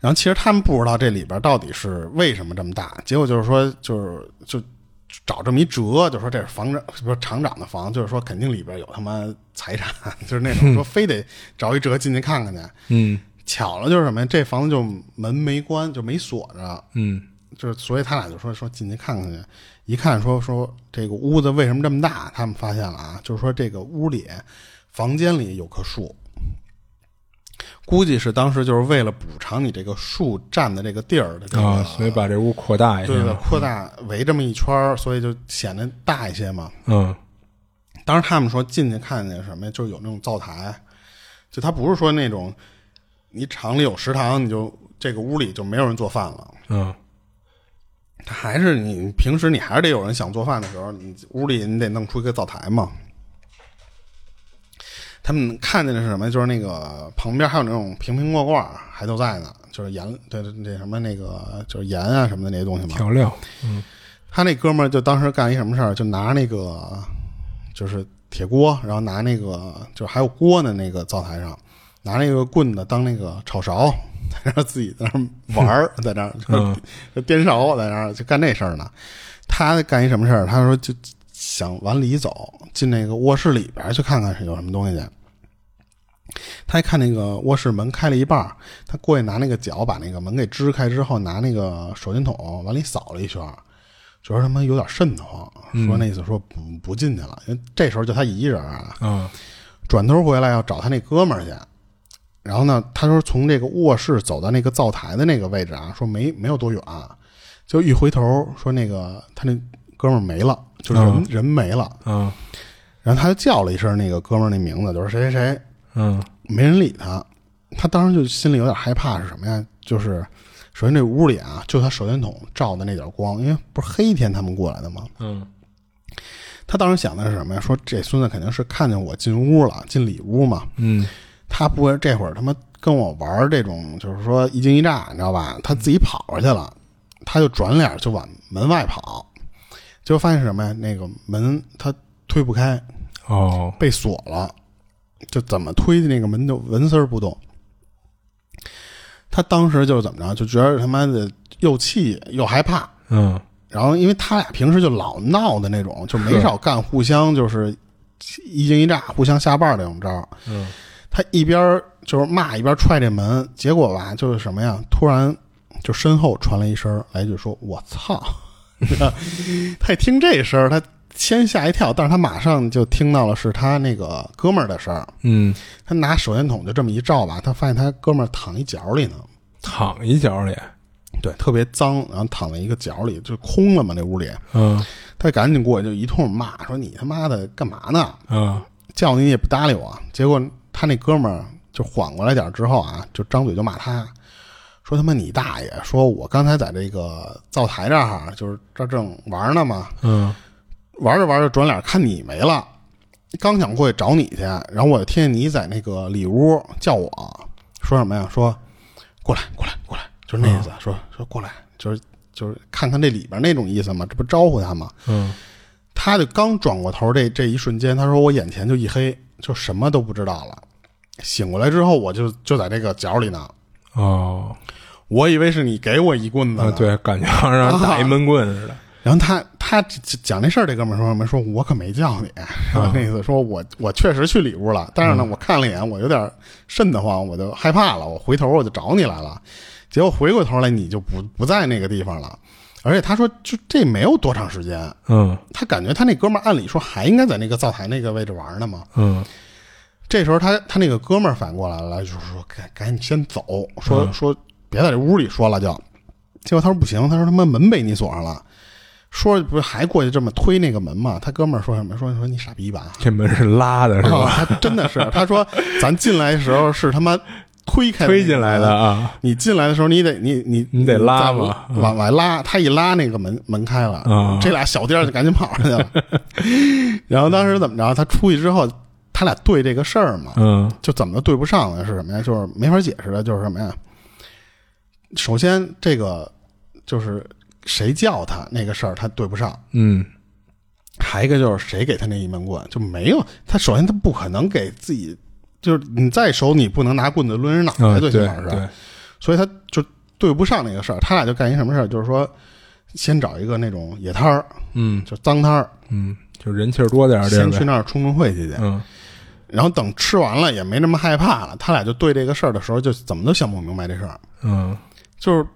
然后其实他们不知道这里边到底是为什么这么大。结果就是说，就是就找这么一折，就说这是房长不是厂长的房，就是说肯定里边有他妈财产，就是那种说非得找一折进去看看去。嗯，巧了就是什么呀？这房子就门没关，就没锁着。嗯，就是所以他俩就说说进去看看去。一看说说这个屋子为什么这么大？他们发现了啊，就是说这个屋里房间里有棵树，估计是当时就是为了补偿你这个树占的这个地儿的啊，所以把这屋扩大一些，对，扩大围这么一圈所以就显得大一些嘛。嗯，当时他们说进去看见什么呀？就是有那种灶台，就他不是说那种你厂里有食堂，你就这个屋里就没有人做饭了。嗯。他还是你平时你还是得有人想做饭的时候，你屋里你得弄出一个灶台嘛。他们看见的是什么？就是那个旁边还有那种瓶瓶罐罐还都在呢，就是盐，对对，那什么那个就是盐啊什么的那些东西嘛。调料。嗯。他那哥们儿就当时干一什么事儿？就拿那个就是铁锅，然后拿那个就是还有锅呢，那个灶台上拿那个棍子当那个炒勺。在那自己在那玩儿，在那就 颠勺，在那就干那事儿呢。他干一什么事儿？他说就想往里走，进那个卧室里边去看看是有什么东西去。他一看那个卧室门开了一半，他过去拿那个脚把那个门给支开之后，拿那个手电筒往里扫了一圈，觉得他妈有点瘆得慌，说那意思说不不进去了，因为这时候就他一人啊，嗯转头回来要找他那哥们儿去。然后呢，他说从这个卧室走到那个灶台的那个位置啊，说没没有多远，就一回头说那个他那哥们儿没了，就是人、人没了。嗯然后他就叫了一声那个哥们儿那名字，就是谁谁谁，嗯没人理他。他当时就心里有点害怕，是什么呀？就是首先这屋里啊，就他手电筒照的那点光，因为不是黑天他们过来的吗？嗯他当时想的是什么呀？说这孙子肯定是看见我进屋了，进里屋嘛。嗯他不会这会儿他妈跟我玩这种，就是说一惊一乍，你知道吧？他自己跑过去了，他就转脸就往门外跑，结果发现是什么呀？那个门他推不开，哦被锁了，就怎么推的那个门就纹丝儿不动。他当时就是怎么着，就觉得他妈的又气又害怕。嗯然后，因为他俩平时就老闹的那种，就没少干互相就是一惊一乍、互相下绊儿那种招儿。嗯他一边就是骂，一边踹这门，结果吧，就是什么呀？突然就身后传来一声，来一句说：“我操！” 他一听这声，他先吓一跳，但是他马上就听到了是他那个哥们儿的声儿。嗯，他拿手电筒就这么一照吧，他发现他哥们儿躺一角里呢，躺一角里，对，特别脏，然后躺在一个角里，就空了嘛，那屋里。嗯他赶紧过去就一通骂，说：“你他妈的干嘛呢？嗯叫你也不搭理我。”结果他那哥们儿就缓过来点儿之后啊，就张嘴就骂他，说他妈你大爷！说我刚才在这个灶台这儿，就是这儿正玩呢嘛，嗯玩着玩着转脸看你没了，刚想过去找你去，然后我就听见你在那个里屋叫我，说什么呀？说过来过来过来，就是那意思，说说过来，就是就是看看这里边那种意思嘛，这不招呼他吗？嗯他就刚转过头这这一瞬间，他说我眼前就一黑，就什么都不知道了。醒过来之后，我就就在这个角里呢，哦。我以为是你给我一棍子对，感觉好像让人打一闷棍似的。然后他他讲这事儿，这哥们儿说什么？说我可没叫你，然后那意思说我我确实去里屋了，但是呢，我看了一眼，我有点瘆得慌，我就害怕了，我回头我就找你来了，结果回过头来你就不不在那个地方了，而且他说就这没有多长时间，嗯。他感觉他那哥们儿按理说还应该在那个灶台那个位置玩呢嘛，嗯这时候他他那个哥们儿反过来了，就是说赶赶紧先走，说、说别在这屋里说了就。结果他说不行，他说他妈门被你锁上了，说不是还过去这么推那个门吗？他哥们儿说什么？说说你傻逼吧？这门是拉的，是吧？真的是，他说咱进来的时候是他妈推开 推进来的啊。你进来的时候，你得你你你得拉再嘛嗯往外拉。他一拉，那个门门开了，啊这俩小颠儿就赶紧跑上去了。然后当时怎么着？他出去之后，他俩对这个事儿嘛，嗯就怎么都对不上呢？是什么呀？就是没法解释的，就是什么呀？首先，这个就是谁叫他那个事儿，他对不上。嗯还一个就是谁给他那一闷棍，就没有他。首先他不可能给自己，就是你再熟，你不能拿棍子抡人脑啊，袋，对最起码是。对，所以他就对不上那个事儿。他俩就干一什么事儿，就是说，先找一个那种野摊儿，嗯就脏摊儿，嗯，就人气儿多点儿先去。那儿冲冲晦气去。嗯然后等吃完了也没那么害怕了，他俩就对这个事儿的时候，就怎么都想不明白这事儿。嗯就是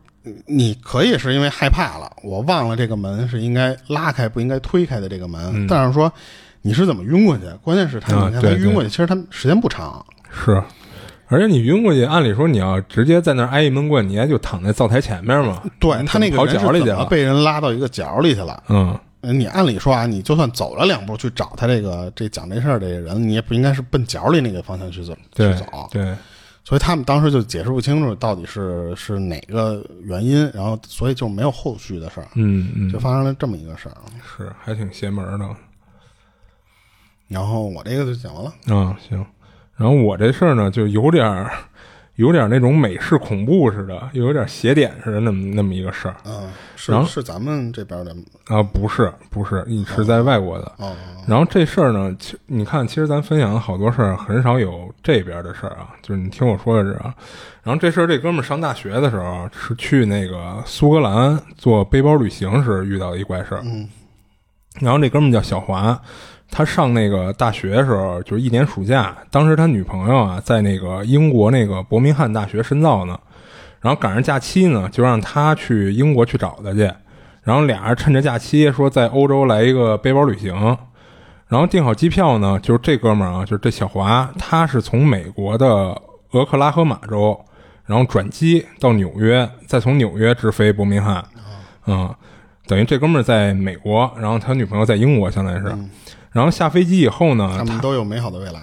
你可以是因为害怕了，我忘了这个门是应该拉开不应该推开的这个门，嗯但是说你是怎么晕过去？关键是他，啊你看他晕过去，其实他时间不长。是。而且你晕过去，按理说你要直接在那儿挨一闷棍，你也就躺在灶台前面嘛。对他那个跑人是怎么。被人拉到一个角里去了？嗯你按理说啊，你就算走了两步去找他这个这讲这事儿这个人，你也不应该是奔角里那个方向去走去对走。对，所以他们当时就解释不清楚到底是是哪个原因，然后所以就没有后续的事儿，嗯嗯就，发生了这么一个事儿。是还挺邪门的。然后我这个就讲完了。啊，行。然后我这事儿呢，就有点儿，有点那种美式恐怖似的，又有点邪典似的，那么那么一个事儿嗯，是是咱们这边的啊，不是不是，你是在外国的。哦，然后这事儿呢，其你看，其实咱分享的好多事儿，很少有这边的事儿啊。就是你听我说的是啊。然后这事儿，这哥们儿上大学的时候啊是去那个苏格兰做背包旅行时遇到的一怪事儿。嗯然后这哥们儿叫小华，他上那个大学的时候，就是一年暑假，当时他女朋友啊在那个英国那个伯明翰大学深造呢，然后赶上假期呢，就让他去英国去找他去。然后俩人趁着假期说在欧洲来一个背包旅行，然后订好机票呢，就是这哥们儿啊，就是这小华，他是从美国的俄克拉荷马州，然后转机到纽约，再从纽约直飞伯明翰，嗯，等于这哥们儿在美国，然后他女朋友在英国，相当于是，然后下飞机以后呢，他们都有美好的未来。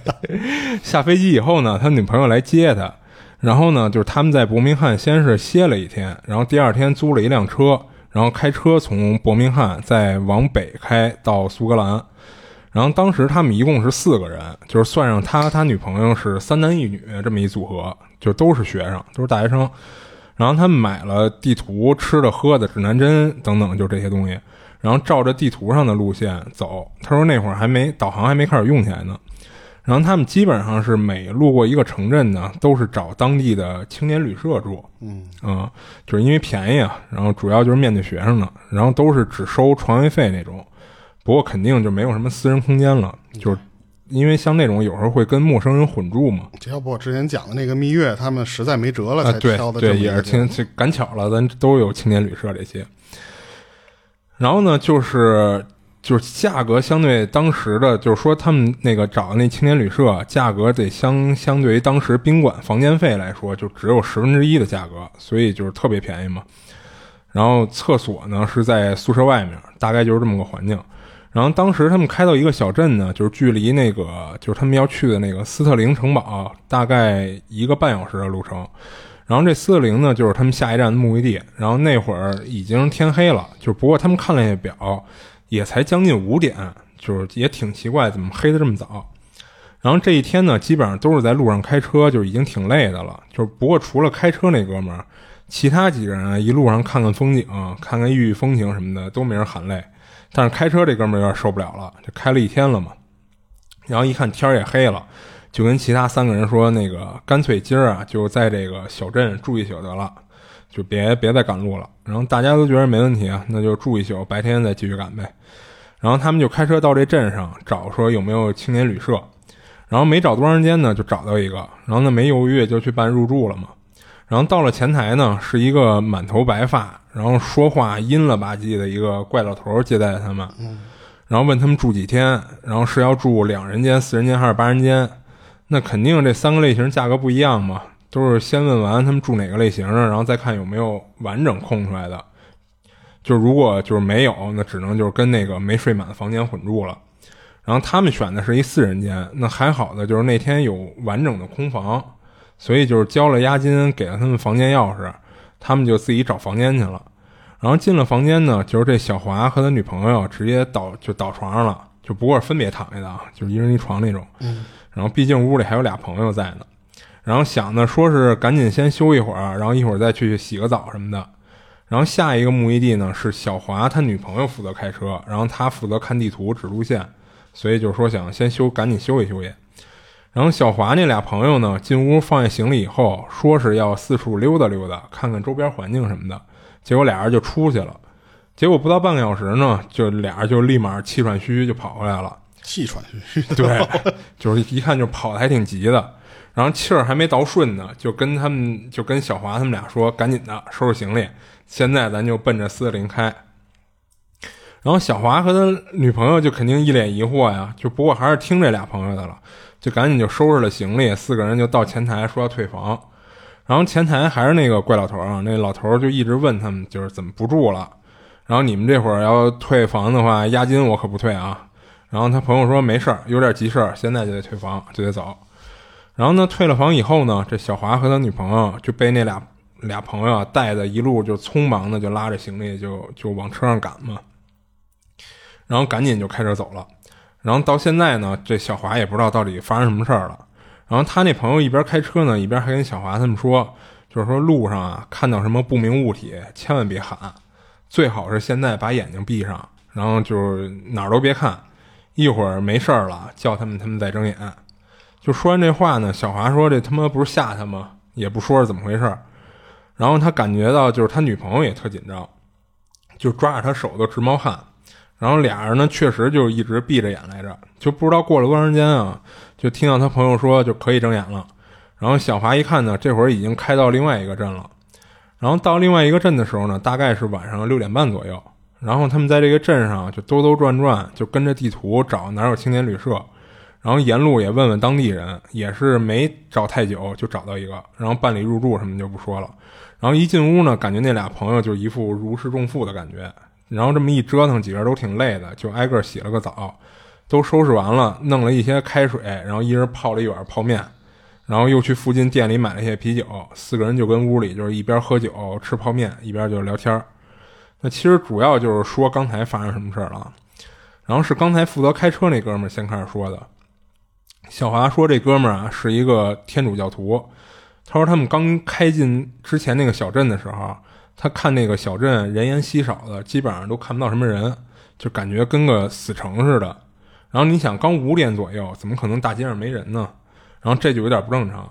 下飞机以后呢，他女朋友来接他。然后呢，就是他们在伯明翰先是歇了一天，然后第二天租了一辆车，然后开车从伯明翰再往北开到苏格兰。然后当时他们一共是四个人，就是算上他和他女朋友是三男一女这么一组合，就都是学生，都是大学生。然后他们买了地图、吃的、喝的、指南针等等，就这些东西，然后照着地图上的路线走。他说那会儿还没导航，还没开始用起来呢。然后他们基本上是每路过一个城镇呢，都是找当地的青年旅社住。嗯啊，就是因为便宜啊。然后主要就是面对学生的，然后都是只收床位费那种。不过肯定就没有什么私人空间了，就是因为像那种有时候会跟陌生人混住嘛。这要不我之前讲的那个蜜月，他们实在没辙了才挑的。对，也是挺赶巧了，咱都有青年旅社这些。然后呢，就是。就是价格相对当时的，就是说他们那个找的那青年旅社，价格得相相对于当时宾馆房间费来说，就只有十分之一的价格，所以就是特别便宜嘛。然后厕所呢是在宿舍外面，大概就是这么个环境。然后当时他们开到一个小镇呢，就是距离那个就是他们要去的那个斯特林城堡大概一个半小时的路程。然后这斯特林呢，就是他们下一站的目的地。然后那会儿已经天黑了，就是不过他们看了一下表。也才将近五点，就是也挺奇怪，怎么黑的这么早？然后这一天呢，基本上都是在路上开车，就已经挺累的了。就是不过除了开车那哥们儿，其他几个人啊，一路上看看风景，看看异域风情什么的，都没人喊累。但是开车这哥们儿有点受不了了，就开了一天了嘛。然后一看天儿也黑了，就跟其他三个人说：“那个干脆今儿啊，就在这个小镇住一宿得了。”就别别再赶路了，然后大家都觉得没问题啊，那就住一宿，白天再继续赶呗。然后他们就开车到这镇上找，说有没有青年旅社。然后没找多长时间呢，就找到一个。然后呢没犹豫就去办入住了嘛。然后到了前台呢，是一个满头白发，然后说话阴了吧唧的一个怪老头接待他们。然后问他们住几天，然后是要住两人间、四人间还是八人间？那肯定这三个类型价格不一样嘛。都是先问完他们住哪个类型，然后再看有没有完整空出来的。就如果就是没有，那只能就是跟那个没睡满的房间混住了。然后他们选的是一四人间，那还好的就是那天有完整的空房，所以就是交了押金，给了他们房间钥匙，他们就自己找房间去了。然后进了房间呢，就是这小华和他女朋友直接倒就倒床上了，就不过是分别躺下的啊，就是一人一床那种。嗯。然后毕竟屋里还有俩朋友在呢。然后想呢，说是赶紧先休一会儿，然后一会儿再去洗个澡什么的。然后下一个目的地呢是小华他女朋友负责开车，然后他负责看地图指路线，所以就说想先休，赶紧休息休息。然后小华那俩朋友呢进屋放下行李以后，说是要四处溜达溜达，看看周边环境什么的。结果俩人就出去了，结果不到半个小时呢，就俩人就立马气喘吁吁就跑回来了。气喘吁吁，对，就是一看就跑的还挺急的。然后气儿还没倒顺呢，就跟他们就跟小华他们俩说：“赶紧的收拾行李，现在咱就奔着四零开。”然后小华和他女朋友就肯定一脸疑惑呀，就不过还是听这俩朋友的了，就赶紧就收拾了行李，四个人就到前台说要退房。然后前台还是那个怪老头啊，那老头就一直问他们就是怎么不住了。然后你们这会儿要退房的话，押金我可不退啊。然后他朋友说没事儿，有点急事儿，现在就得退房，就得走。然后呢，退了房以后呢，这小华和他女朋友就被那俩俩朋友带的一路就匆忙的就拉着行李就就往车上赶嘛，然后赶紧就开车走了。然后到现在呢，这小华也不知道到底发生什么事儿了。然后他那朋友一边开车呢，一边还跟小华他们说，就是说路上啊看到什么不明物体，千万别喊，最好是现在把眼睛闭上，然后就是哪儿都别看，一会儿没事儿了叫他们，他们再睁眼。就说完这话呢，小华说：“这他妈不是吓他吗？也不说是怎么回事。”然后他感觉到，就是他女朋友也特紧张，就抓着他手都直冒汗。然后俩人呢，确实就一直闭着眼来着，就不知道过了多长时间啊，就听到他朋友说就可以睁眼了。然后小华一看呢，这会儿已经开到另外一个镇了。然后到另外一个镇的时候呢，大概是晚上六点半左右。然后他们在这个镇上就兜兜转转，就跟着地图找哪有青年旅社，然后沿路也问问当地人，也是没找太久就找到一个，然后办理入住什么就不说了。然后一进屋呢，感觉那俩朋友就一副如释重负的感觉。然后这么一折腾，几个人都挺累的，就挨个洗了个澡，都收拾完了，弄了一些开水，然后一人泡了一碗泡面，然后又去附近店里买了一些啤酒，四个人就跟屋里就是一边喝酒吃泡面，一边就聊天儿那其实主要就是说刚才发生什么事儿了，然后是刚才负责开车那哥们儿先开始说的。小华说这哥们儿啊是一个天主教徒，他说他们刚开进之前那个小镇的时候，他看那个小镇人烟稀少的，基本上都看不到什么人，就感觉跟个死城似的。然后你想，刚五点左右，怎么可能大街上没人呢？然后这就有点不正常。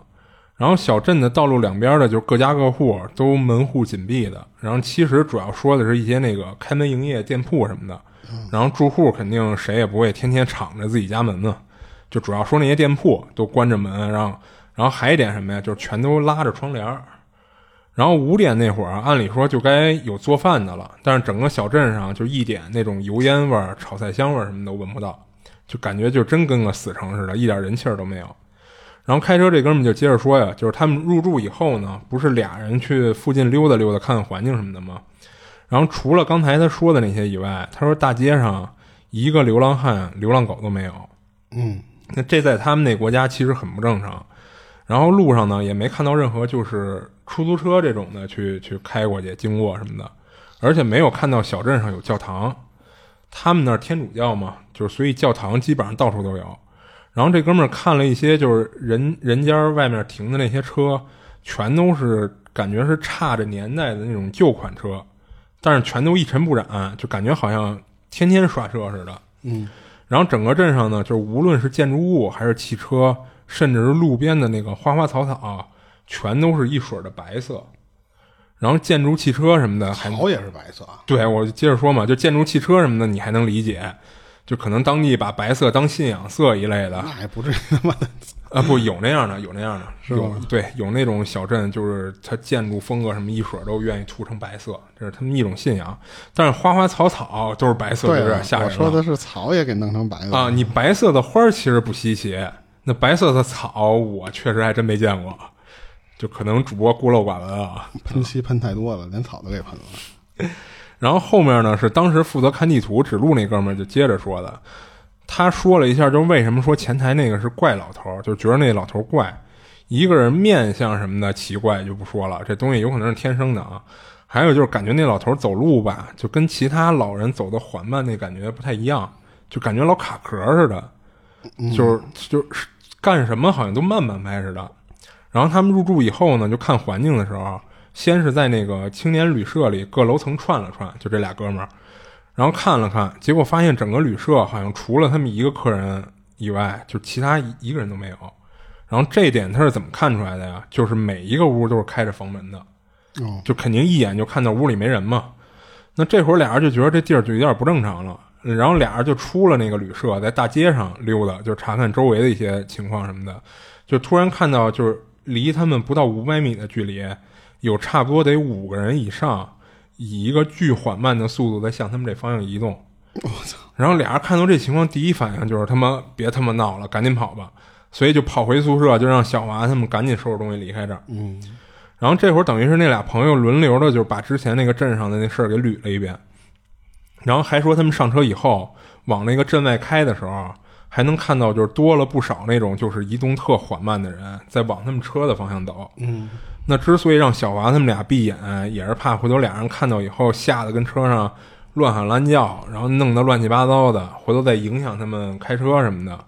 然后小镇的道路两边的就是各家各户都门户紧闭的。然后其实主要说的是一些那个开门营业店铺什么的。然后住户肯定谁也不会天天敞着自己家门呢，就主要说那些店铺都关着门，然后然后还一点什么呀，就是全都拉着窗帘然后五点那会儿，按理说就该有做饭的了，但是整个小镇上就一点那种油烟味儿、炒菜香味儿什么都闻不到，就感觉就真跟个死城似的，一点人气儿都没有。然后开车这哥们就接着说呀，就是他们入住以后呢，不是俩人去附近溜达溜达、看看环境什么的吗？然后除了刚才他说的那些以外，他说大街上一个流浪汉、流浪狗都没有。嗯，那这在他们那国家其实很不正常。然后路上呢也没看到任何就是出租车这种的去去开过去、经过什么的，而且没有看到小镇上有教堂。他们那儿天主教嘛，就是所以教堂基本上到处都有。然后这哥们儿看了一些，就是人人家外面停的那些车，全都是感觉是差着年代的那种旧款车，但是全都一尘不染，就感觉好像天天刷车似的。嗯，然后整个镇上呢，就是无论是建筑物还是汽车，甚至是路边的那个花花草草，全都是一水的白色。然后建筑汽车什么的，草也是白色啊。对，我接着说嘛，就建筑汽车什么的，你还能理解。就可能当地把白色当信仰色一类的，那也不至于他妈的啊！不，有那样的，有那样的，有对，有那种小镇，就是它建筑风格什么一水都愿意涂成白色，这是他们一种信仰。但是花花草草都是白色，有点吓人。我说的是草也给弄成白色啊！你白色的花其实不稀奇，那白色的草我确实还真没见过，就可能主播孤陋寡闻啊。喷漆喷太多了，连草都给喷了。然后后面呢是当时负责看地图指路那哥们儿就接着说的，他说了一下，就为什么说前台那个是怪老头儿，就觉得那老头儿怪，一个人面相什么的奇怪就不说了，这东西有可能是天生的啊。还有就是感觉那老头儿走路吧，就跟其他老人走的缓慢那感觉不太一样，就感觉老卡壳似的，就是就是干什么好像都慢半拍似的。然后他们入住以后呢，就看环境的时候。先是在那个青年旅社里各楼层串了串，就这俩哥们儿，然后看了看，结果发现整个旅社好像除了他们一个客人以外，就其他一个人都没有。然后这一点他是怎么看出来的呀？就是每一个屋都是开着房门的，就肯定一眼就看到屋里没人嘛。那这会儿俩人就觉得这地儿就有点不正常了，然后俩人就出了那个旅社，在大街上溜达，就查看周围的一些情况什么的，就突然看到就是离他们不到五百米的距离。有差不多得五个人以上，以一个巨缓慢的速度在向他们这方向移动。我操！然后俩人看到这情况，第一反应就是他妈别他妈闹了，赶紧跑吧！所以就跑回宿舍，就让小娃他们赶紧收拾东西离开这儿。嗯。然后这会儿等于是那俩朋友轮流的，就是把之前那个镇上的那事儿给捋了一遍。然后还说他们上车以后往那个镇外开的时候，还能看到就是多了不少那种就是移动特缓慢的人在往他们车的方向走。嗯。那之所以让小华他们俩闭眼，也是怕回头俩人看到以后吓得跟车上乱喊乱叫，然后弄得乱七八糟的，回头再影响他们开车什么的。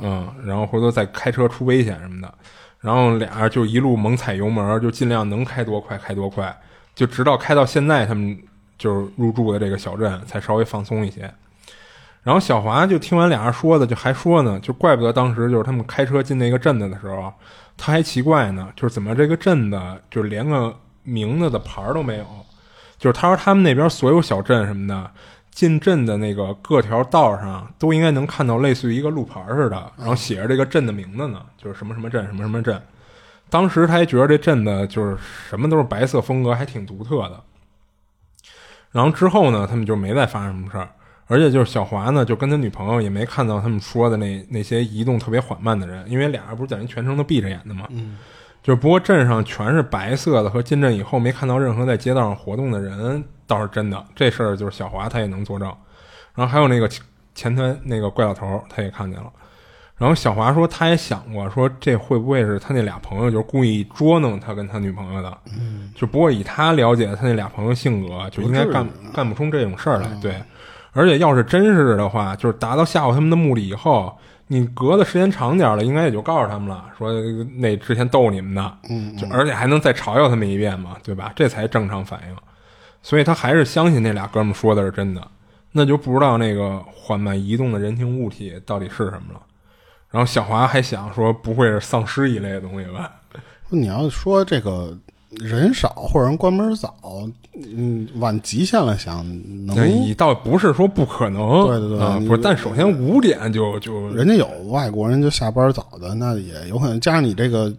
嗯，然后回头再开车出危险什么的。然后俩人就一路猛踩油门，就尽量能开多快开多快，就直到开到现在他们就是入住的这个小镇才稍微放松一些。然后小华就听完俩人说的，就还说呢，就怪不得当时就是他们开车进那个镇子的时候。他还奇怪呢，就是怎么这个镇子就连个名字的牌都没有？就是他说他们那边所有小镇什么的，进镇的那个各条道上都应该能看到类似于一个路牌似的，然后写着这个镇的名字呢，就是什么什么镇什么什么镇。当时他还觉得这镇子就是什么都是白色风格，还挺独特的。然后之后呢，他们就没再发生什么事儿，而且就是小华呢，就跟他女朋友也没看到他们说的那那些移动特别缓慢的人，因为俩人不是在人全程都闭着眼的嘛。嗯，就是不过镇上全是白色的，和进镇以后没看到任何在街道上活动的人，倒是真的。这事儿就是小华他也能作证。然后还有那个前前台那个怪老头，他也看见了。然后小华说，他也想过，说这会不会是他那俩朋友就是故意捉弄他跟他女朋友的？嗯，就不过以他了解他那俩朋友性格，就应该干干不出这种事儿来。对，而且要是真是的话，就是达到吓唬他们的目的以后，你隔的时间长点了，应该也就告诉他们了，说那之前逗你们的，嗯，就而且还能再嘲笑他们一遍嘛，对吧？这才正常反应。所以他还是相信那俩哥们说的是真的，那就不知道那个缓慢移动的人形物体到底是什么了。然后小华还想说，不会是丧尸一类的东西吧？你要说这个人少或者人关门早，嗯，往极限了想，能你倒不是说不可能，对对对啊，不是。但首先五点就就人家有外国人就下班早的，那也有可能。加上你这个，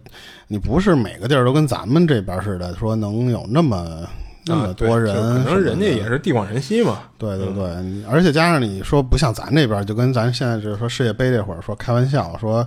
你不是每个地儿都跟咱们这边似的，说能有那么那么多人就可能人家也是地广人稀嘛。对对对，你而且加上你说不像咱这边，就跟咱现在就是说世界杯这会儿说开玩笑说，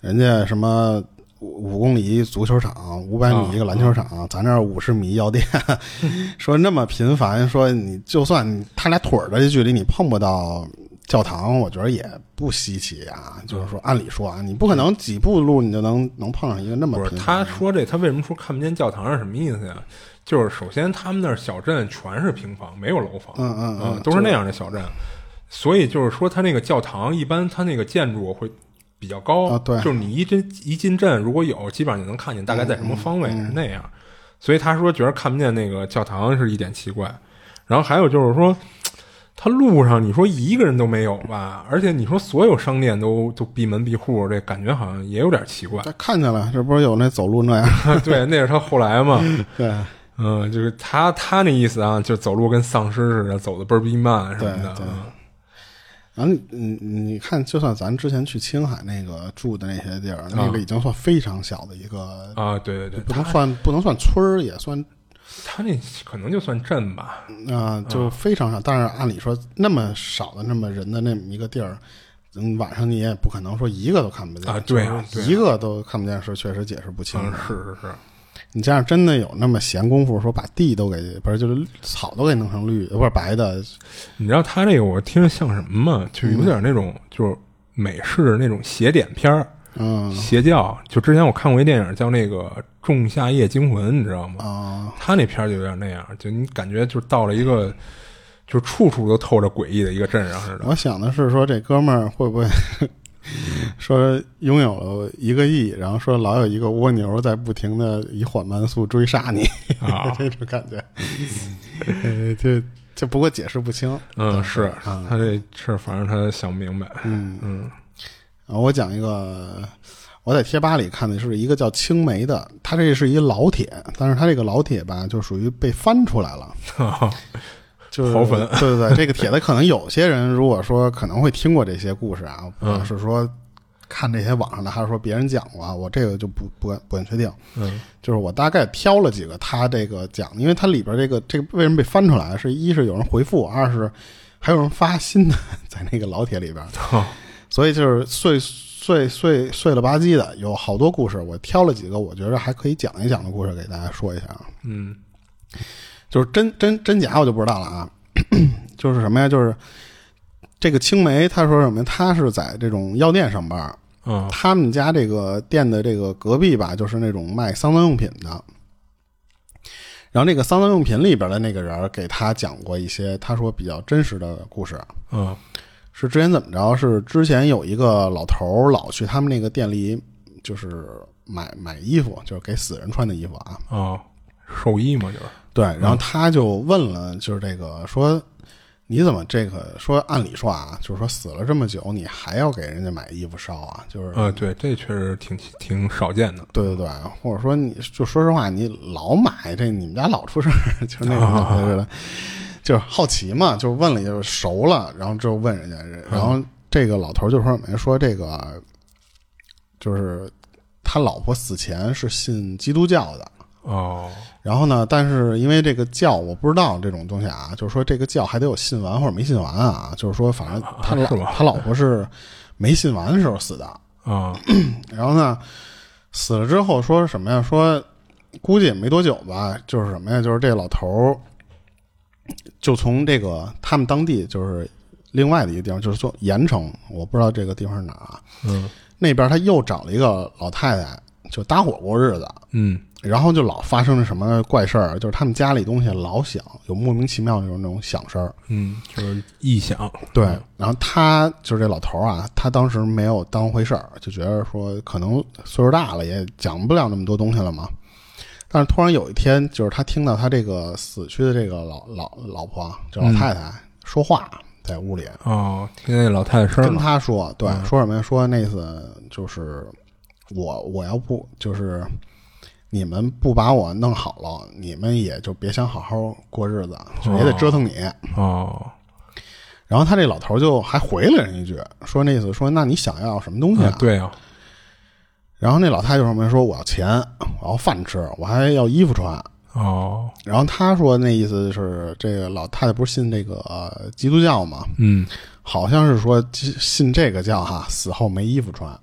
人家什么五五公里一足球场，五百米一个篮球场，咱这儿五十米药店，说那么频繁，说你就算他俩腿儿的距离你碰不到教堂，我觉得也不稀奇啊。就是说，按理说啊，你不可能几步路你就能能碰上一个那么不是频繁他说这，他为什么说看不见教堂是什么意思呀？就是首先他们那儿小镇全是平房，没有楼房，嗯嗯嗯都是那样的小镇，所以就是说他那个教堂一般他那个建筑会比较高，啊对就是你一进一进镇如果有，基本上你能看见大概在什么方位、是那样，所以他说觉得看不见那个教堂是一点奇怪，然后还有就是说。他路上你说一个人都没有吧？而且你说所有商店都都闭门闭户，这感觉好像也有点奇怪。他看见了，这不是有那走路那样？对，那是他后来嘛。对嗯，就是他他那意思啊，就走路跟丧尸似的，走的倍儿逼慢什么的。对对嗯然后你你你看，就算咱之前去青海那个住的那些地儿，那个已经算非常小的一个，啊，对对对，不能算不能算村儿，也算他那可能就算镇吧。啊、就非常少。但是按理说，那么少的那么人的那么一个地儿，嗯，晚上你也不可能说一个都看不见啊对啊对啊一个都看不见是确实解释不清嗯。，是是是，你这样真的有那么闲工夫，说把地都给不是就是草都给弄成绿不是白的，你知道他这个我听着像什么吗？就有点那种就是美式那种邪典片儿、嗯邪教。就之前我看过一电影叫那个《仲夏夜惊魂》，你知道吗？啊、他那片儿就有点那样，就你感觉就到了一个就处处都透着诡异的一个镇上似的。我想的是说，这哥们儿会不会 说拥有了一个亿，然后说老有一个蜗牛在不停的以缓慢速追杀你，啊 这种感觉，呃，这这不过解释不清。嗯，是啊他这事儿，反正他想不明白。嗯嗯啊，我讲一个，我在贴吧里看的是一个叫青梅的，他这是一老铁，但是他这个老铁吧，就属于被翻出来了。就是刨坟。对对对，这个帖子可能有些人如果说可能会听过这些故事啊，不嗯管是说看这些网上的，还是说别人讲过啊，我这个就不不敢不敢确定。嗯。就是我大概挑了几个他这个讲，因为它里边这个这个为什么被翻出来，是一是有人回复，二是还有人发新的 在那个老帖里边，哦。所以就是碎碎碎碎了吧唧的，有好多故事，我挑了几个我觉得还可以讲一讲的故事给大家说一下啊。嗯就是真真真假我就不知道了啊。就是什么呀？就是这个青梅，他说什么？他是在这种药店上班，嗯他们家这个店的这个隔壁吧，就是那种卖丧葬用品的。然后那个丧葬用品里边的那个人儿给他讲过一些他说比较真实的故事，嗯是之前怎么着？是之前有一个老头儿老去他们那个店里，就是买买衣服，就是给死人穿的衣服啊。哦，寿衣嘛，就是对，然后他就问了，就是这个说，你怎么这个说？按理说啊，就是说死了这么久，你还要给人家买衣服烧啊？就是呃，对，这确实挺挺少见的。对对对，或者说你就说实话，你老买这，你们家老出事儿，就是那种感觉似的，就是好奇嘛，就是问了，就是熟了，然后之后问人家，然后这个老头就说什么？说这个就是他老婆死前是信基督教的。哦，然后呢，但是因为这个教我不知道这种东西啊，就是说这个教还得有信完或者没信完啊，就是说反正他老、婆是没信完的时候死的，啊，然后呢，死了之后说什么呀？说估计也没多久吧，就是什么呀？就是这老头儿就从这个他们当地就是另外的一个地方，就是说盐城，我不知道这个地方是哪儿啊。嗯那边他又找了一个老太太，就搭伙过日子，嗯然后就老发生了什么怪事儿，就是他们家里东西老响，有莫名其妙那种那种响声儿。嗯，就是异响。对，然后他就是这老头儿啊，他当时没有当回事儿，就觉得说可能岁数大了，也讲不了那么多东西了嘛。但是突然有一天，就是他听到他这个死去的这个老老老婆啊，这老太太说话，在屋里哦，听见那老太太声跟。他说，对，说什么呀？说那次就是我我要不就是你们不把我弄好了，你们也就别想好好过日子，就也得折腾你。哦，然后他这老头就还回了人一句，说那意思说，那你想要什么东西啊？啊对啊，然后那老太太就说什么说我要钱，我要饭吃，我还要衣服穿。哦，然后他说那意思是这个老太太不是信这个、呃基督教嘛，嗯，好像是说信这个教哈，死后没衣服穿，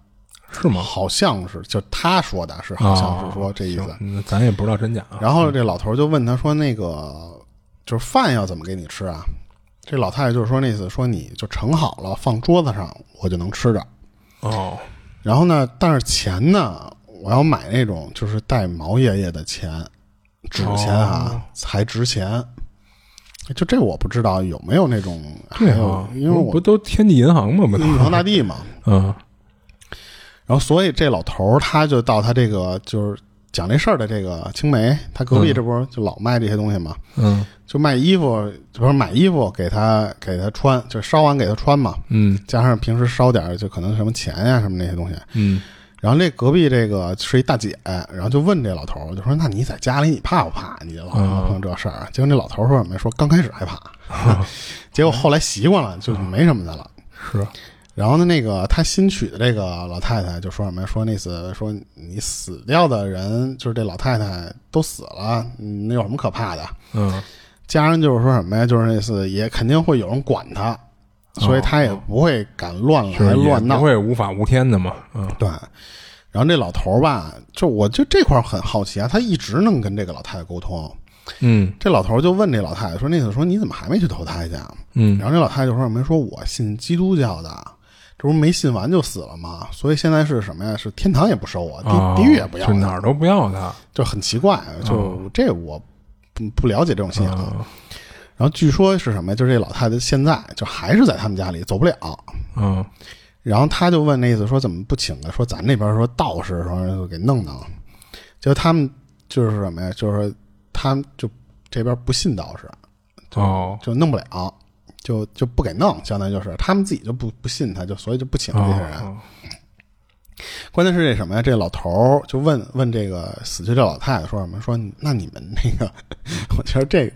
是吗？好像是就他说的是好像是说这意思。哦咱也不知道真假啊。然后这老头就问他说那个就是饭要怎么给你吃啊？这老太太就是说那意思说你就盛好了放桌子上，我就能吃着。哦，然后呢，但是钱呢，我要买那种就是带毛爷爷的钱，纸钱啊，哦才值钱。就这我不知道有没有那种，对啊，因为我不都天地银行嘛？不都玉皇大帝嘛。嗯然后所以这老头儿他就到他这个就是讲这事儿的这个青梅，他隔壁这不是就老卖这些东西嘛，嗯就卖衣服，不是买衣服给他给他穿，就烧完给他穿嘛，嗯加上平时烧点儿就可能什么钱呀、什么那些东西。嗯然后这隔壁这个是一大姐，然后就问这老头儿，就说：“那你在家里你怕不怕？你老嗯碰这事儿？”结果那老头儿说什么？说刚开始害怕，结果后来习惯了，就没什么的了。是然后呢，那个他新娶的这个老太太就说什么呀？说那次说你死掉的人，就是这老太太都死了，嗯那有什么可怕的？嗯家人就是说什么呀？就是那次也肯定会有人管他，所以他也不会敢乱来乱闹不。会无法无天的嘛。嗯对，然后这老头儿吧，就我就这块儿很好奇啊，他一直能跟这个老太太沟通。嗯这老头儿就问这老太太说：“那次说你怎么还没去投胎去啊？”嗯然后这老太太就说什么说我信基督教的，这不是没信完就死了吗？所以现在是什么呀？是天堂也不收我，地、哦地狱也不要，就哪儿都不要他。就很奇怪。就这我不不了解这种信仰。嗯然后据说是什么呀？就是这老太太现在就还是在他们家里走不了。嗯然后他就问那意思说怎么不请了说咱那边说道士说给弄弄，就他们就是什么呀？就是说他们就这边不信道士，就、哦就弄不了，就就不给弄，相当于就是他们自己就不不信他，就所以就不请这些人。哦关键是这什么呀？这老头儿就问问这个死去这老太太说什么？说那你们那个，我觉得这个，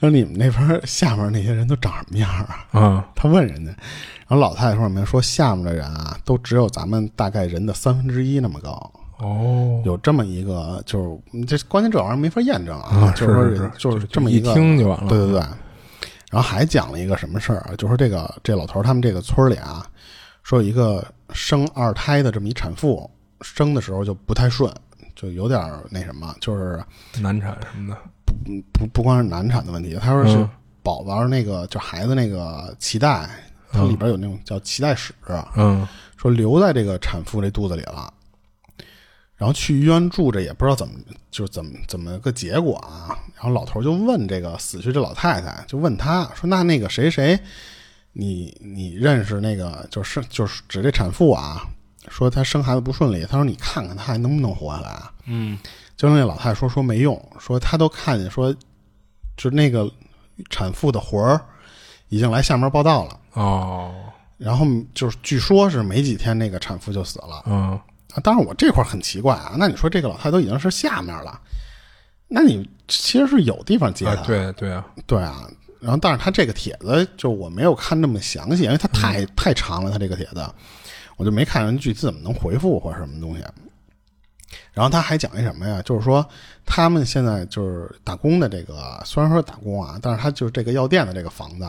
说你们那边下面那些人都长什么样啊？嗯 他问人家，然后老太太说什么？说下面的人啊，都只有咱们大概人的三分之一那么高，哦，有这么一个，就是这关键这玩意儿没法验证啊，啊就是说是是就是这么一个，听就完了对对对。然后还讲了一个什么事儿啊？就说这个这老头儿他们这个村里啊，说有一个生二胎的这么一产妇，生的时候就不太顺，就有点儿那什么，就是难产什么的。不不不光是难产的问题，他说是嗯宝宝那个就孩子那个脐带，它里边有那种叫脐带屎，嗯说留在这个产妇这肚子里了，然后去医院住着也不知道怎么就是怎么怎么个结果啊。然后老头就问这个死去这老太太，就问她说：“那那个谁谁，你你认识那个就是就是指这产妇啊？说她生孩子不顺利，他说你看看她还能不能活下来啊？”嗯就那老太太说说没用，说她都看见说，就那个产妇的魂儿已经来下面报道了。哦然后就是据说是没几天那个产妇就死了嗯啊。当然我这块儿很奇怪啊，那你说这个老太太都已经是下面了，那你其实是有地方接的、啊对对啊对啊。然后但是他这个帖子就我没有看那么详细，因为他太、太长了，他这个帖子我就没看人具体怎么能回复或者什么东西。然后他还讲一什么呀？就是说他们现在就是打工的这个，虽然说打工啊，但是他就是这个药店的这个房子，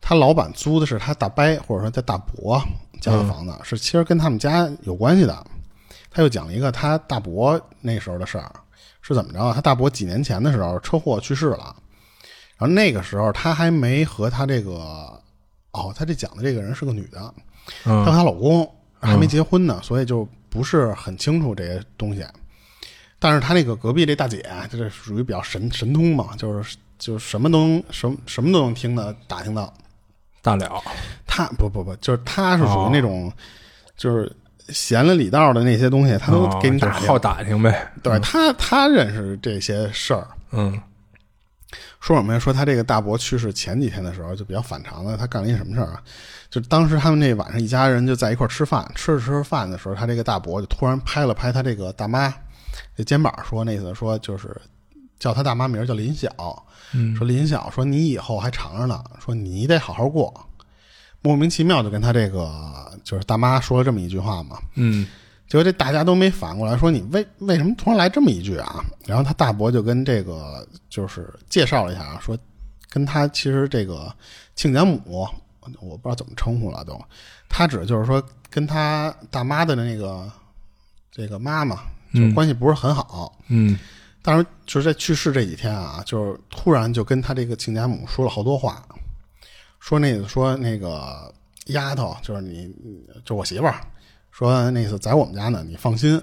他老板租的是他大伯或者说他大伯家的房子，是其实跟他们家有关系的。他又讲了一个他大伯那时候的事儿，是怎么着？他大伯几年前的时候车祸去世了，然后那个时候他还没和他这个哦，他这讲的这个人是个女的，她和她老公还没结婚呢，所以就不是很清楚这些东西。但是他那个隔壁这大姐，就是属于比较神神通嘛，就是就是什么都能什么什么都能听的打听到。大了，他不不不，就是他是属于那种，就是闲了里道的那些东西，他都给你打好打听呗。对他，他认识这些事儿。嗯说什么呀？说他这个大伯去世前几天的时候就比较反常的，他干了一什么事儿啊？就当时他们那晚上一家人就在一块儿吃饭，吃着吃着饭的时候，他这个大伯就突然拍了拍他这个大妈这肩膀，说那意思说就是叫他大妈名儿叫林晓，嗯说林晓说你以后还长着呢，说你得好好过。莫名其妙就跟他这个就是大妈说了这么一句话嘛，嗯结果这大家都没反过来说你为为什么突然来这么一句啊？然后他大伯就跟这个就是介绍了一下啊，说跟他其实这个亲家母，我不知道怎么称呼了都，他指的就是说跟他大妈的那个这个妈妈就关系不是很好。嗯当然就是在去世这几天啊，就是突然就跟他这个亲家母说了好多话，说那个说那个丫头就是你，就我媳妇儿，说那意思在我们家呢，你放心。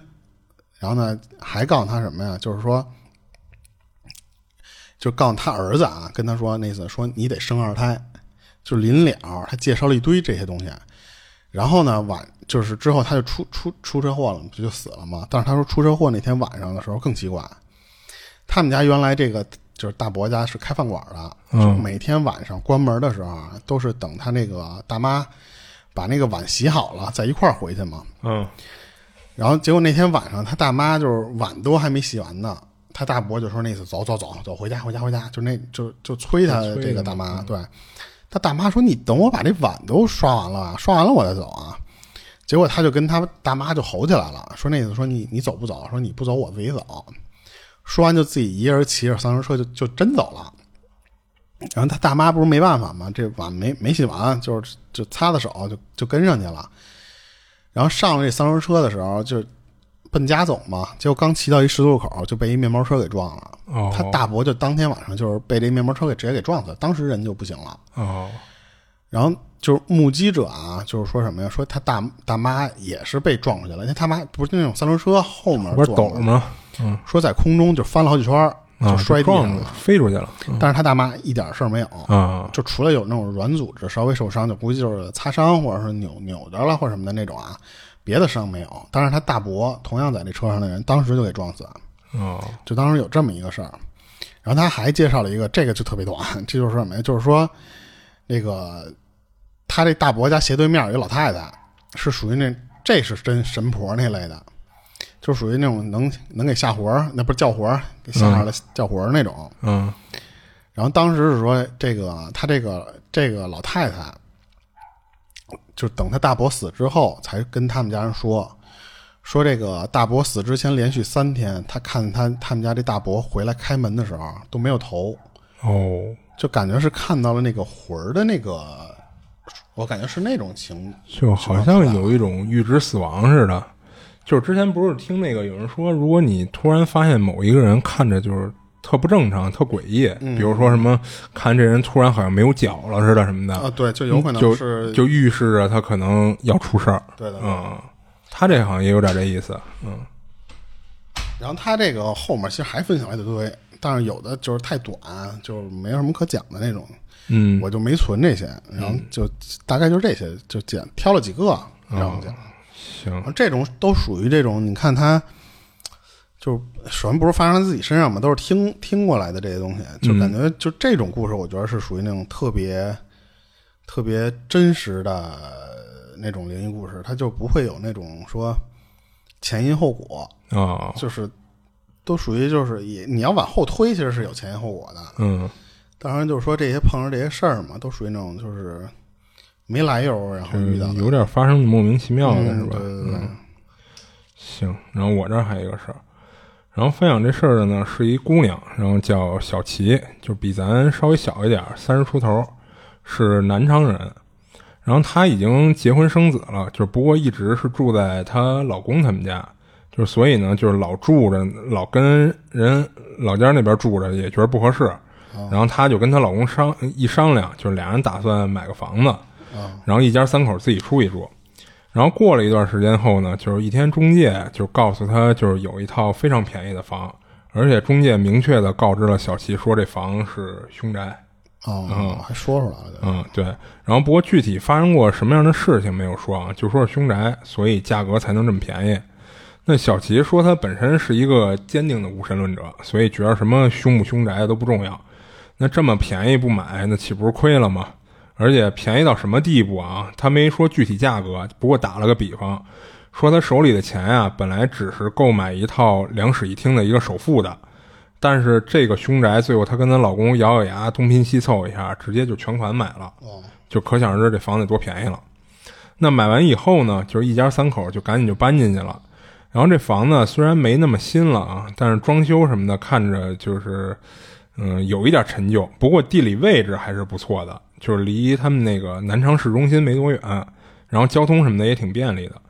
然后呢，还告诉他什么呀？就是说，就告诉他儿子啊，跟他说那意思说你得生二胎，就临了，他介绍了一堆这些东西。然后呢，晚就是之后他就出出出车祸了，不就死了吗？但是他说出车祸那天晚上的时候更奇怪，他们家原来这个就是大伯家是开饭馆的，嗯就每天晚上关门的时候啊，都是等他那个大妈把那个碗洗好了，再一块儿回去嘛。嗯然后结果那天晚上，他大妈就是碗都还没洗完呢，他大伯就说那次走走走走回家回家回家，就那就就催他这个大妈，对他大妈说你等我把这碗都刷完了，刷完了我再走啊。结果他就跟他大妈就吼起来了，说那次说你你走不走？说你不走我自己走。说完就自己一人骑着三轮车就就真走了。然后他大妈不是没办法吗？这碗没没洗完，就是就擦擦手就就跟上去了。然后上了这三轮车的时候，就奔家走嘛，结果刚骑到一十字路口，就被一面包车给撞了。哦他大伯就当天晚上就是被这面包车给直接给撞死了，当时人就不行了。哦然后就是目击者啊，就是说什么呀？说他大大妈也是被撞出去了，因为他妈不是那种三轮车后面不是坐吗？嗯说在空中就翻了好几圈儿，啊就摔地撞了上了。飞出去了。但是他大妈一点事儿没有，啊就除了有那种软组织稍微受伤，就估计就是擦伤或者是扭扭着了或者什么的那种啊，别的伤没有。但是他大伯同样在这车上的人，当时就给撞死了。哦就当时有这么一个事儿。然后他还介绍了一个，这个就特别短，这就是什么呀？就是说，那个他这大伯家斜对面有一老太太，是属于那这是真神婆那类的，就属于那种能能给下活儿，那不是叫活儿，给下来的叫活儿那种。嗯然后当时是说，这个他这个这个老太太，就等他大伯死之后，才跟他们家人说，说这个大伯死之前连续三天，他看他他们家这大伯回来开门的时候都没有头，哦，就感觉是看到了那个魂儿的那个，我感觉是那种情，就好像有一种预知死亡似的。就是之前不是听那个有人说，如果你突然发现某一个人看着就是特不正常、特诡异，比如说什么看这人突然好像没有脚了似的什么的，啊，对，就有可能就是就预示着他可能要出事儿。对的，嗯，他这好像也有点这意思。嗯然后他这个后面其实还分享了一堆，但是有的就是太短，就是没有什么可讲的那种。嗯我就没存这些，然后就大概就是这些，就捡挑了几个然后讲。行，这种都属于这种，你看他，就是首先不是发生在自己身上嘛，都是听听过来的这些东西，就感觉就这种故事，我觉得是属于那种特别特别真实的那种灵异故事，它就不会有那种说前因后果，哦，就是都属于就是也你要往后推，其实是有前因后果的。嗯。当然就是说这些碰上这些事儿嘛，都属于那种就是没来由，然后遇到。有点发生的莫名其妙的是吧？嗯行，然后我这儿还有一个事儿，然后分享这事儿的呢是一姑娘，然后叫小齐，就比咱稍微小一点，三十出头，是南昌人。然后她已经结婚生子了，就不过一直是住在她老公他们家，就是所以呢，就是老住着，老跟人老家那边住着，也觉得不合适。然后她就跟她老公商一商量，就是俩人打算买个房子，然后一家三口自己住一住。然后过了一段时间后呢，就是一天中介就告诉他，就是有一套非常便宜的房，而且中介明确的告知了小齐说这房是凶宅。哦，还说出来了。嗯，对。然后不过具体发生过什么样的事情没有说啊，就说是凶宅，所以价格才能这么便宜。那小齐说他本身是一个坚定的无神论者，所以觉得什么凶不凶宅都不重要。那这么便宜不买，那岂不是亏了吗？而且便宜到什么地步啊？他没说具体价格，不过打了个比方，说他手里的钱呀，本来只是购买一套两室一厅的一个首付的。但是这个凶宅，最后她跟她老公咬咬牙，东拼西凑一下，直接就全款买了。就可想而知这房子多便宜了。那买完以后呢，就是一家三口就赶紧就搬进去了。然后这房子虽然没那么新了啊，但是装修什么的看着就是，嗯，有一点陈旧。不过地理位置还是不错的，就是离他们那个南昌市中心没多远，然后交通什么的也挺便利的。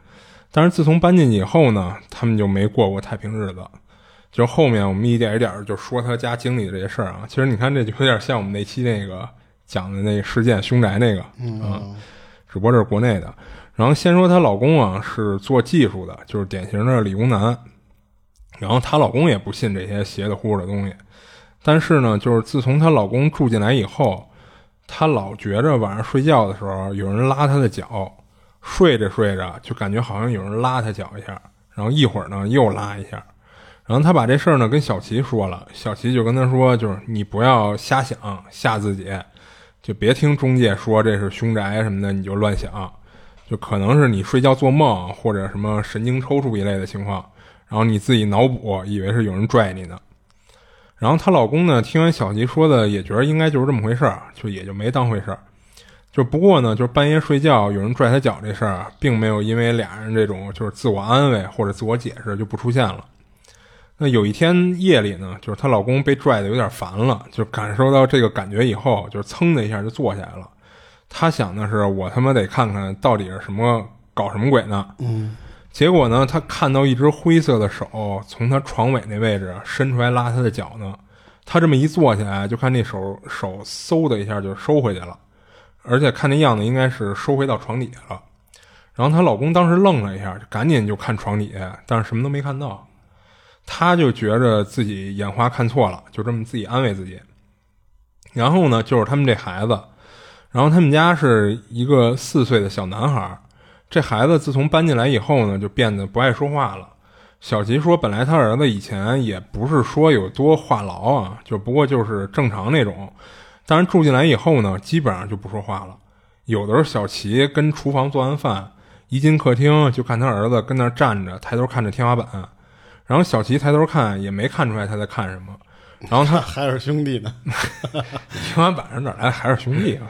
但是自从搬进去以后呢，他们就没过过太平日子。就后面我们一点一点就说他家经历的这些事儿啊，其实你看这就有点像我们那期那个讲的那个事件凶宅那个，嗯，只不过这是国内的。然后先说她老公啊是做技术的，就是典型的理工男。然后她老公也不信这些邪的乎的东西，但是呢，就是自从她老公住进来以后，他老觉着晚上睡觉的时候有人拉他的脚，睡着睡着就感觉好像有人拉他脚一下，然后一会儿呢又拉一下。然后他把这事儿呢跟小齐说了，小齐就跟他说，就是你不要瞎想吓自己，就别听中介说这是凶宅什么的，你就乱想，就可能是你睡觉做梦或者什么神经抽搐一类的情况，然后你自己脑补以为是有人拽你呢。然后她老公呢听完小吉说的，也觉得应该就是这么回事儿，就也就没当回事儿。就不过呢，就是半夜睡觉有人拽他脚这事儿，并没有因为俩人这种就是自我安慰或者自我解释就不出现了。那有一天夜里呢，就是她老公被拽的有点烦了，就感受到这个感觉以后，就噌的一下就坐下来了。他想的是，我他妈得看看到底是什么搞什么鬼呢？嗯。结果呢，他看到一只灰色的手从他床尾那位置伸出来拉他的脚呢。他这么一坐起来，就看那手手嗖的一下就收回去了，而且看那样子应该是收回到床底下了。然后她老公当时愣了一下，就赶紧就看床底下，但是什么都没看到。他就觉着自己眼花看错了，就这么自己安慰自己。然后呢，就是他们这孩子，然后他们家是一个四岁的小男孩。这孩子自从搬进来以后呢，就变得不爱说话了。小吉说，本来他儿子以前也不是说有多话痨啊，就不过就是正常那种。但是住进来以后呢，基本上就不说话了。有的时候，小齐跟厨房做完饭，一进客厅就看他儿子跟那站着，抬头看着天花板。然后小齐抬头看，也没看出来他在看什么。然后他 还是兄弟呢，天花板上哪来还是兄弟啊？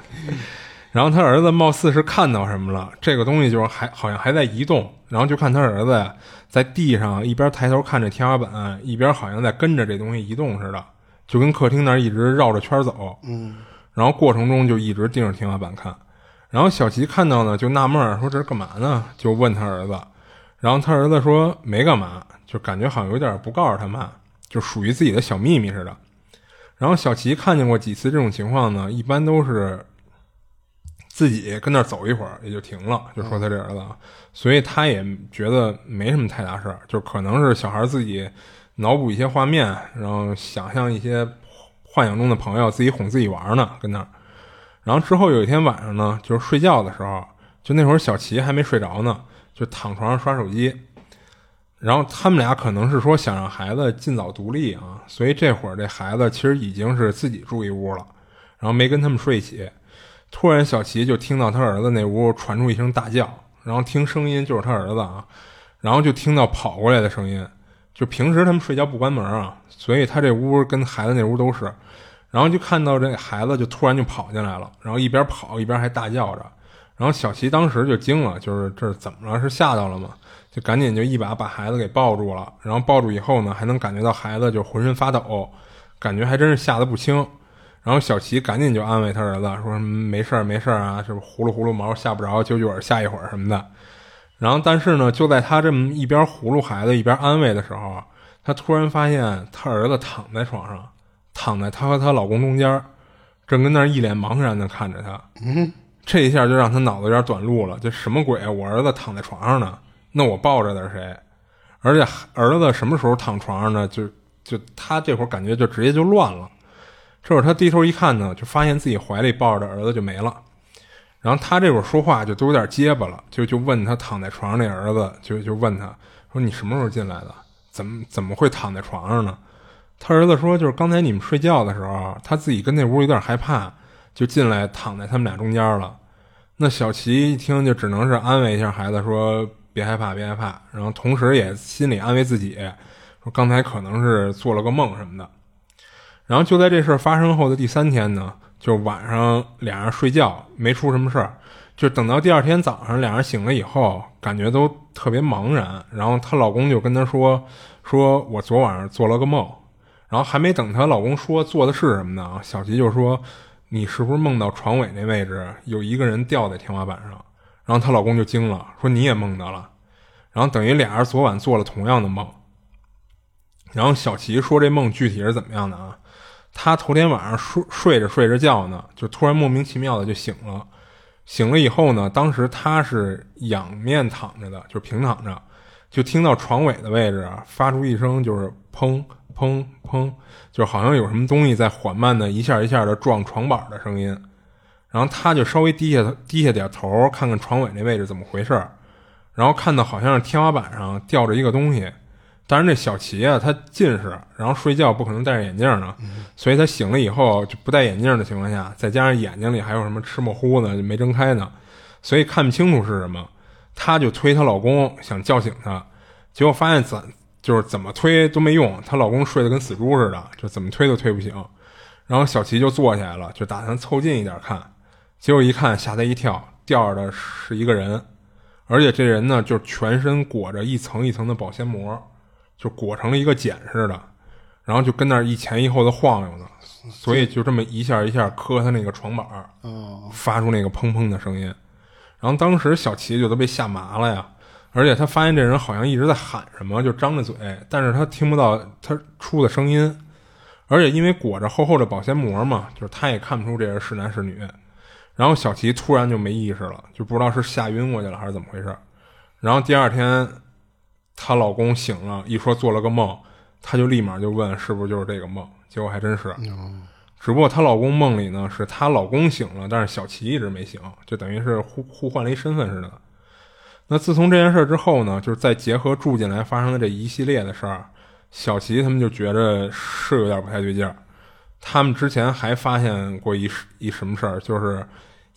然后他儿子貌似是看到什么了，这个东西就是还好像还在移动。然后就看他儿子呀，在地上一边抬头看着天花板，一边好像在跟着这东西移动似的，就跟客厅那儿一直绕着圈走。嗯。然后过程中就一直盯着天花板看。然后小齐看到呢，就纳闷说：“这是干嘛呢？”就问他儿子。然后他儿子说：“没干嘛。”就感觉好像有点不告诉他妈，就属于自己的小秘密似的。然后小齐看见过几次这种情况呢，一般都是自己跟那儿走一会儿也就停了，就说他这儿子，所以他也觉得没什么太大事儿，就可能是小孩自己脑补一些画面，然后想象一些幻想中的朋友，自己哄自己玩呢，跟那儿。然后之后有一天晚上呢，就是睡觉的时候，就那会儿小齐还没睡着呢，就躺床上刷手机。然后他们俩可能是说想让孩子尽早独立啊，所以这会儿这孩子其实已经是自己住一屋了，然后没跟他们睡一起。突然，小齐就听到他儿子那屋传出一声大叫，然后听声音就是他儿子啊，然后就听到跑过来的声音。就平时他们睡觉不关门啊，所以他这屋跟孩子那屋都是。然后就看到这孩子就突然就跑进来了，然后一边跑一边还大叫着。然后小齐当时就惊了，就是这怎么了？是吓到了吗？就赶紧就一把把孩子给抱住了。然后抱住以后呢，还能感觉到孩子就浑身发抖，感觉还真是吓得不轻。然后小齐赶紧就安慰他儿子说：“没事儿，没事儿啊，是不呼噜呼噜毛吓不着，揪揪耳吓一会儿什么的。”然后但是呢，就在他这么一边呼噜孩子一边安慰的时候，他突然发现他儿子躺在床上，躺在他和她老公中间，正跟那儿一脸茫然的看着他。嗯，这一下就让他脑子有点短路了，这什么鬼？我儿子躺在床上呢，那我抱着的是谁？而且儿子什么时候躺床上呢？就就他这会儿感觉就直接就乱了。这会儿他低头一看呢，就发现自己怀里抱着的儿子就没了。然后他这会儿说话就都有点结巴了，就就问他躺在床上那儿子，就就问他说：“你什么时候进来的？怎么怎么会躺在床上呢？”他儿子说：“就是刚才你们睡觉的时候，他自己跟那屋有点害怕，就进来躺在他们俩中间了。”那小齐一听就只能是安慰一下孩子说：“别害怕，别害怕。”然后同时也心里安慰自己说：“刚才可能是做了个梦什么的。”然后就在这事儿发生后的第三天呢。就晚上俩人睡觉没出什么事儿，就等到第二天早上俩人醒了以后，感觉都特别茫然。然后她老公就跟她说：“说我昨晚上做了个梦。”然后还没等她老公说做的是什么呢，小吉就说：“你是不是梦到床尾那位置有一个人吊在天花板上？”然后她老公就惊了，说：“你也梦到了？”然后等于俩人昨晚做了同样的梦。然后小齐说：“这梦具体是怎么样的啊？”他头天晚上睡睡着睡着觉呢，就突然莫名其妙的就醒了。醒了以后呢，当时他是仰面躺着的，就平躺着，就听到床尾的位置发出一声就是砰砰砰，就好像有什么东西在缓慢的一下一下的撞床板的声音。然后他就稍微低下低下点头，看看床尾那位置怎么回事然后看到好像是天花板上吊着一个东西。但是那小齐啊，他近视，然后睡觉不可能戴着眼镜呢，所以他醒了以后就不戴眼镜的情况下，再加上眼睛里还有什么吃墨糊呢，就没睁开呢，所以看不清楚是什么。她就推她老公想叫醒她，结果发现怎就是怎么推都没用，她老公睡得跟死猪似的，就怎么推都推不醒。然后小齐就坐起来了，就打算凑近一点看，结果一看吓他一跳，吊着的是一个人，而且这人呢就全身裹着一层一层的保鲜膜。就裹成了一个茧似的，然后就跟那儿一前一后的晃悠呢，所以就这么一下一下磕他那个床板儿，发出那个砰砰的声音。然后当时小齐就都被吓麻了呀，而且他发现这人好像一直在喊什么，就张着嘴，但是他听不到他出的声音，而且因为裹着厚厚的保鲜膜嘛，就是他也看不出这人是男是女。然后小齐突然就没意识了，就不知道是吓晕过去了还是怎么回事。然后第二天。她老公醒了，一说做了个梦，她就立马就问是不是就是这个梦，结果还真是。只不过她老公梦里呢是她老公醒了，但是小齐一直没醒，就等于是互互换了一身份似的。那自从这件事之后呢，就是再结合住进来发生的这一系列的事儿，小齐他们就觉着是有点不太对劲儿。他们之前还发现过一一什么事儿，就是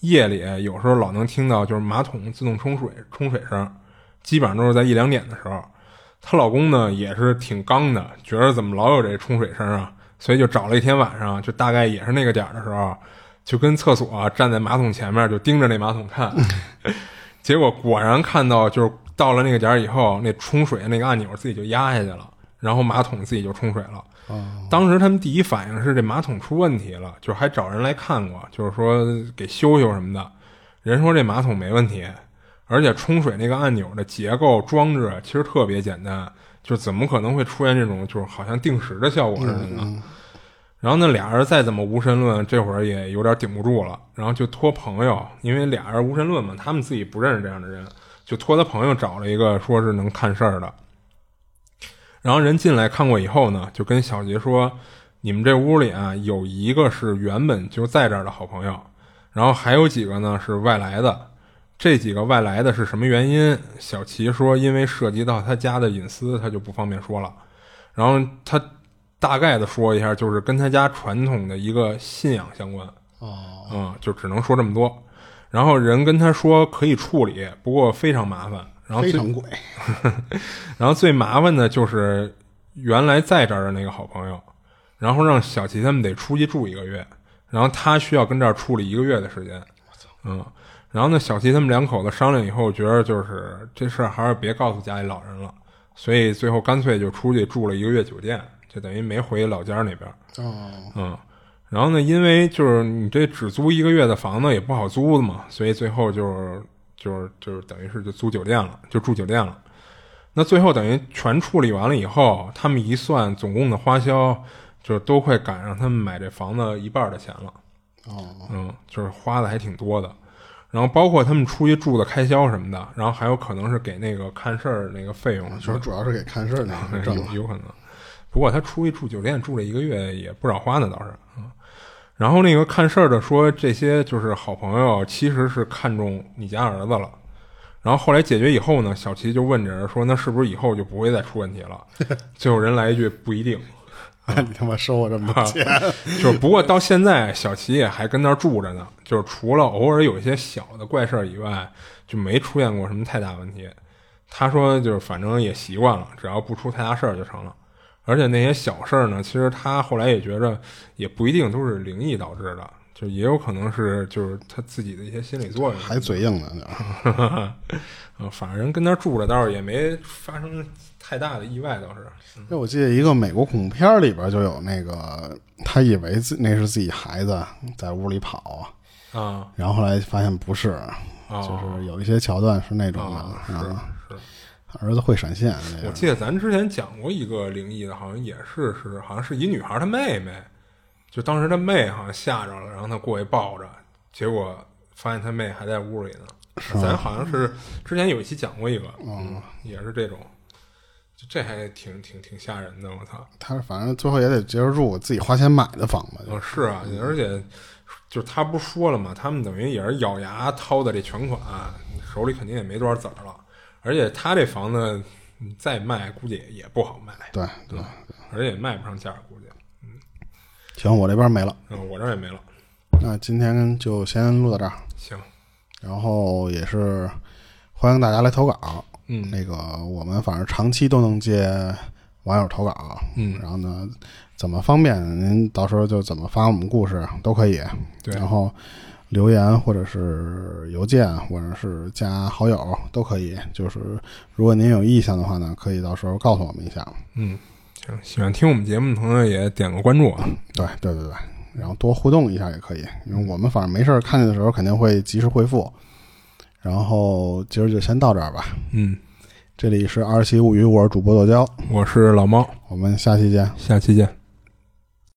夜里有时候老能听到就是马桶自动冲水冲水声，基本上都是在一两点的时候。她老公呢也是挺刚的，觉得怎么老有这冲水声啊，所以就找了一天晚上，就大概也是那个点儿的时候，就跟厕所站在马桶前面，就盯着那马桶看。结果果然看到，就是到了那个点儿以后，那冲水那个按钮自己就压下去了，然后马桶自己就冲水了。当时他们第一反应是这马桶出问题了，就还找人来看过，就是说给修修什么的。人说这马桶没问题。而且冲水那个按钮的结构装置其实特别简单，就怎么可能会出现这种就是好像定时的效果似的呢？然后那俩人再怎么无神论，这会儿也有点顶不住了，然后就托朋友，因为俩人无神论嘛，他们自己不认识这样的人，就托他朋友找了一个说是能看事儿的。然后人进来看过以后呢，就跟小杰说：“你们这屋里啊，有一个是原本就在这儿的好朋友，然后还有几个呢是外来的。”这几个外来的是什么原因？小齐说，因为涉及到他家的隐私，他就不方便说了。然后他大概的说一下，就是跟他家传统的一个信仰相关。哦，嗯，就只能说这么多。然后人跟他说可以处理，不过非常麻烦。然后非常贵。然后最麻烦的就是原来在这儿的那个好朋友，然后让小齐他们得出去住一个月，然后他需要跟这儿处理一个月的时间。嗯。然后呢，小齐他们两口子商量以后，觉得就是这事儿还是别告诉家里老人了，所以最后干脆就出去住了一个月酒店，就等于没回老家那边。哦，嗯，然后呢，因为就是你这只租一个月的房子也不好租的嘛，所以最后就是就是就是等于是就租酒店了，就住酒店了。那最后等于全处理完了以后，他们一算总共的花销，就都快赶上他们买这房子一半的钱了。哦，嗯，就是花的还挺多的。然后包括他们出去住的开销什么的，然后还有可能是给那个看事儿那个费用，就是主要是给看事儿那个挣了。有有可能。不过他出去住酒店住了一个月也不少花呢，倒是嗯。然后那个看事儿的说这些就是好朋友，其实是看中你家儿子了。然后后来解决以后呢，小齐就问这人说：“那是不是以后就不会再出问题了？” 最后人来一句：“不一定。” 你他妈收我这么多钱？就是不过到现在，小齐也还跟那儿住着呢。就是除了偶尔有一些小的怪事儿以外，就没出现过什么太大问题。他说：“就是反正也习惯了，只要不出太大事儿就成了。而且那些小事儿呢，其实他后来也觉着也不一定都是灵异导致的。”就也有可能是，就是他自己的一些心理作用，还嘴硬呢，嗯，反正人跟那儿住着，倒是也没发生太大的意外，倒是。那我记得一个美国恐怖片里边就有那个，他以为自那是自己孩子在屋里跑啊，然后后来发现不是，就是有一些桥段是那种的，是是，儿子会闪现。我记得咱之前讲过一个灵异的，好像也是是，好像是一女孩她妹妹。就当时她妹好像吓着了，然后她过去抱着，结果发现她妹还在屋里呢。咱好像是之前有一期讲过一个，嗯，也是这种，就这还挺挺挺吓人的。我操，他反正最后也得接着住，自己花钱买的房子。嗯，是啊，而且就是他不是说了吗？他们等于也是咬牙掏的这全款，手里肯定也没多少子儿了。而且他这房子再卖，估计也不好卖。对对，而且也卖不上价，估计。嗯行，我这边没了。嗯，我这也没了。那今天就先录到这儿。行。然后也是欢迎大家来投稿。嗯。那个我们反正长期都能接网友投稿。嗯。然后呢，怎么方便您到时候就怎么发我们故事都可以。对。然后留言或者是邮件或者是加好友都可以。就是如果您有意向的话呢，可以到时候告诉我们一下。嗯。行，喜欢听我们节目的同学也点个关注啊！对对对对，然后多互动一下也可以，因为我们反正没事看见的时候肯定会及时回复。然后今儿就先到这儿吧。嗯，这里是二七物语，我是主播豆椒，我是老猫，我们下期见，下期见。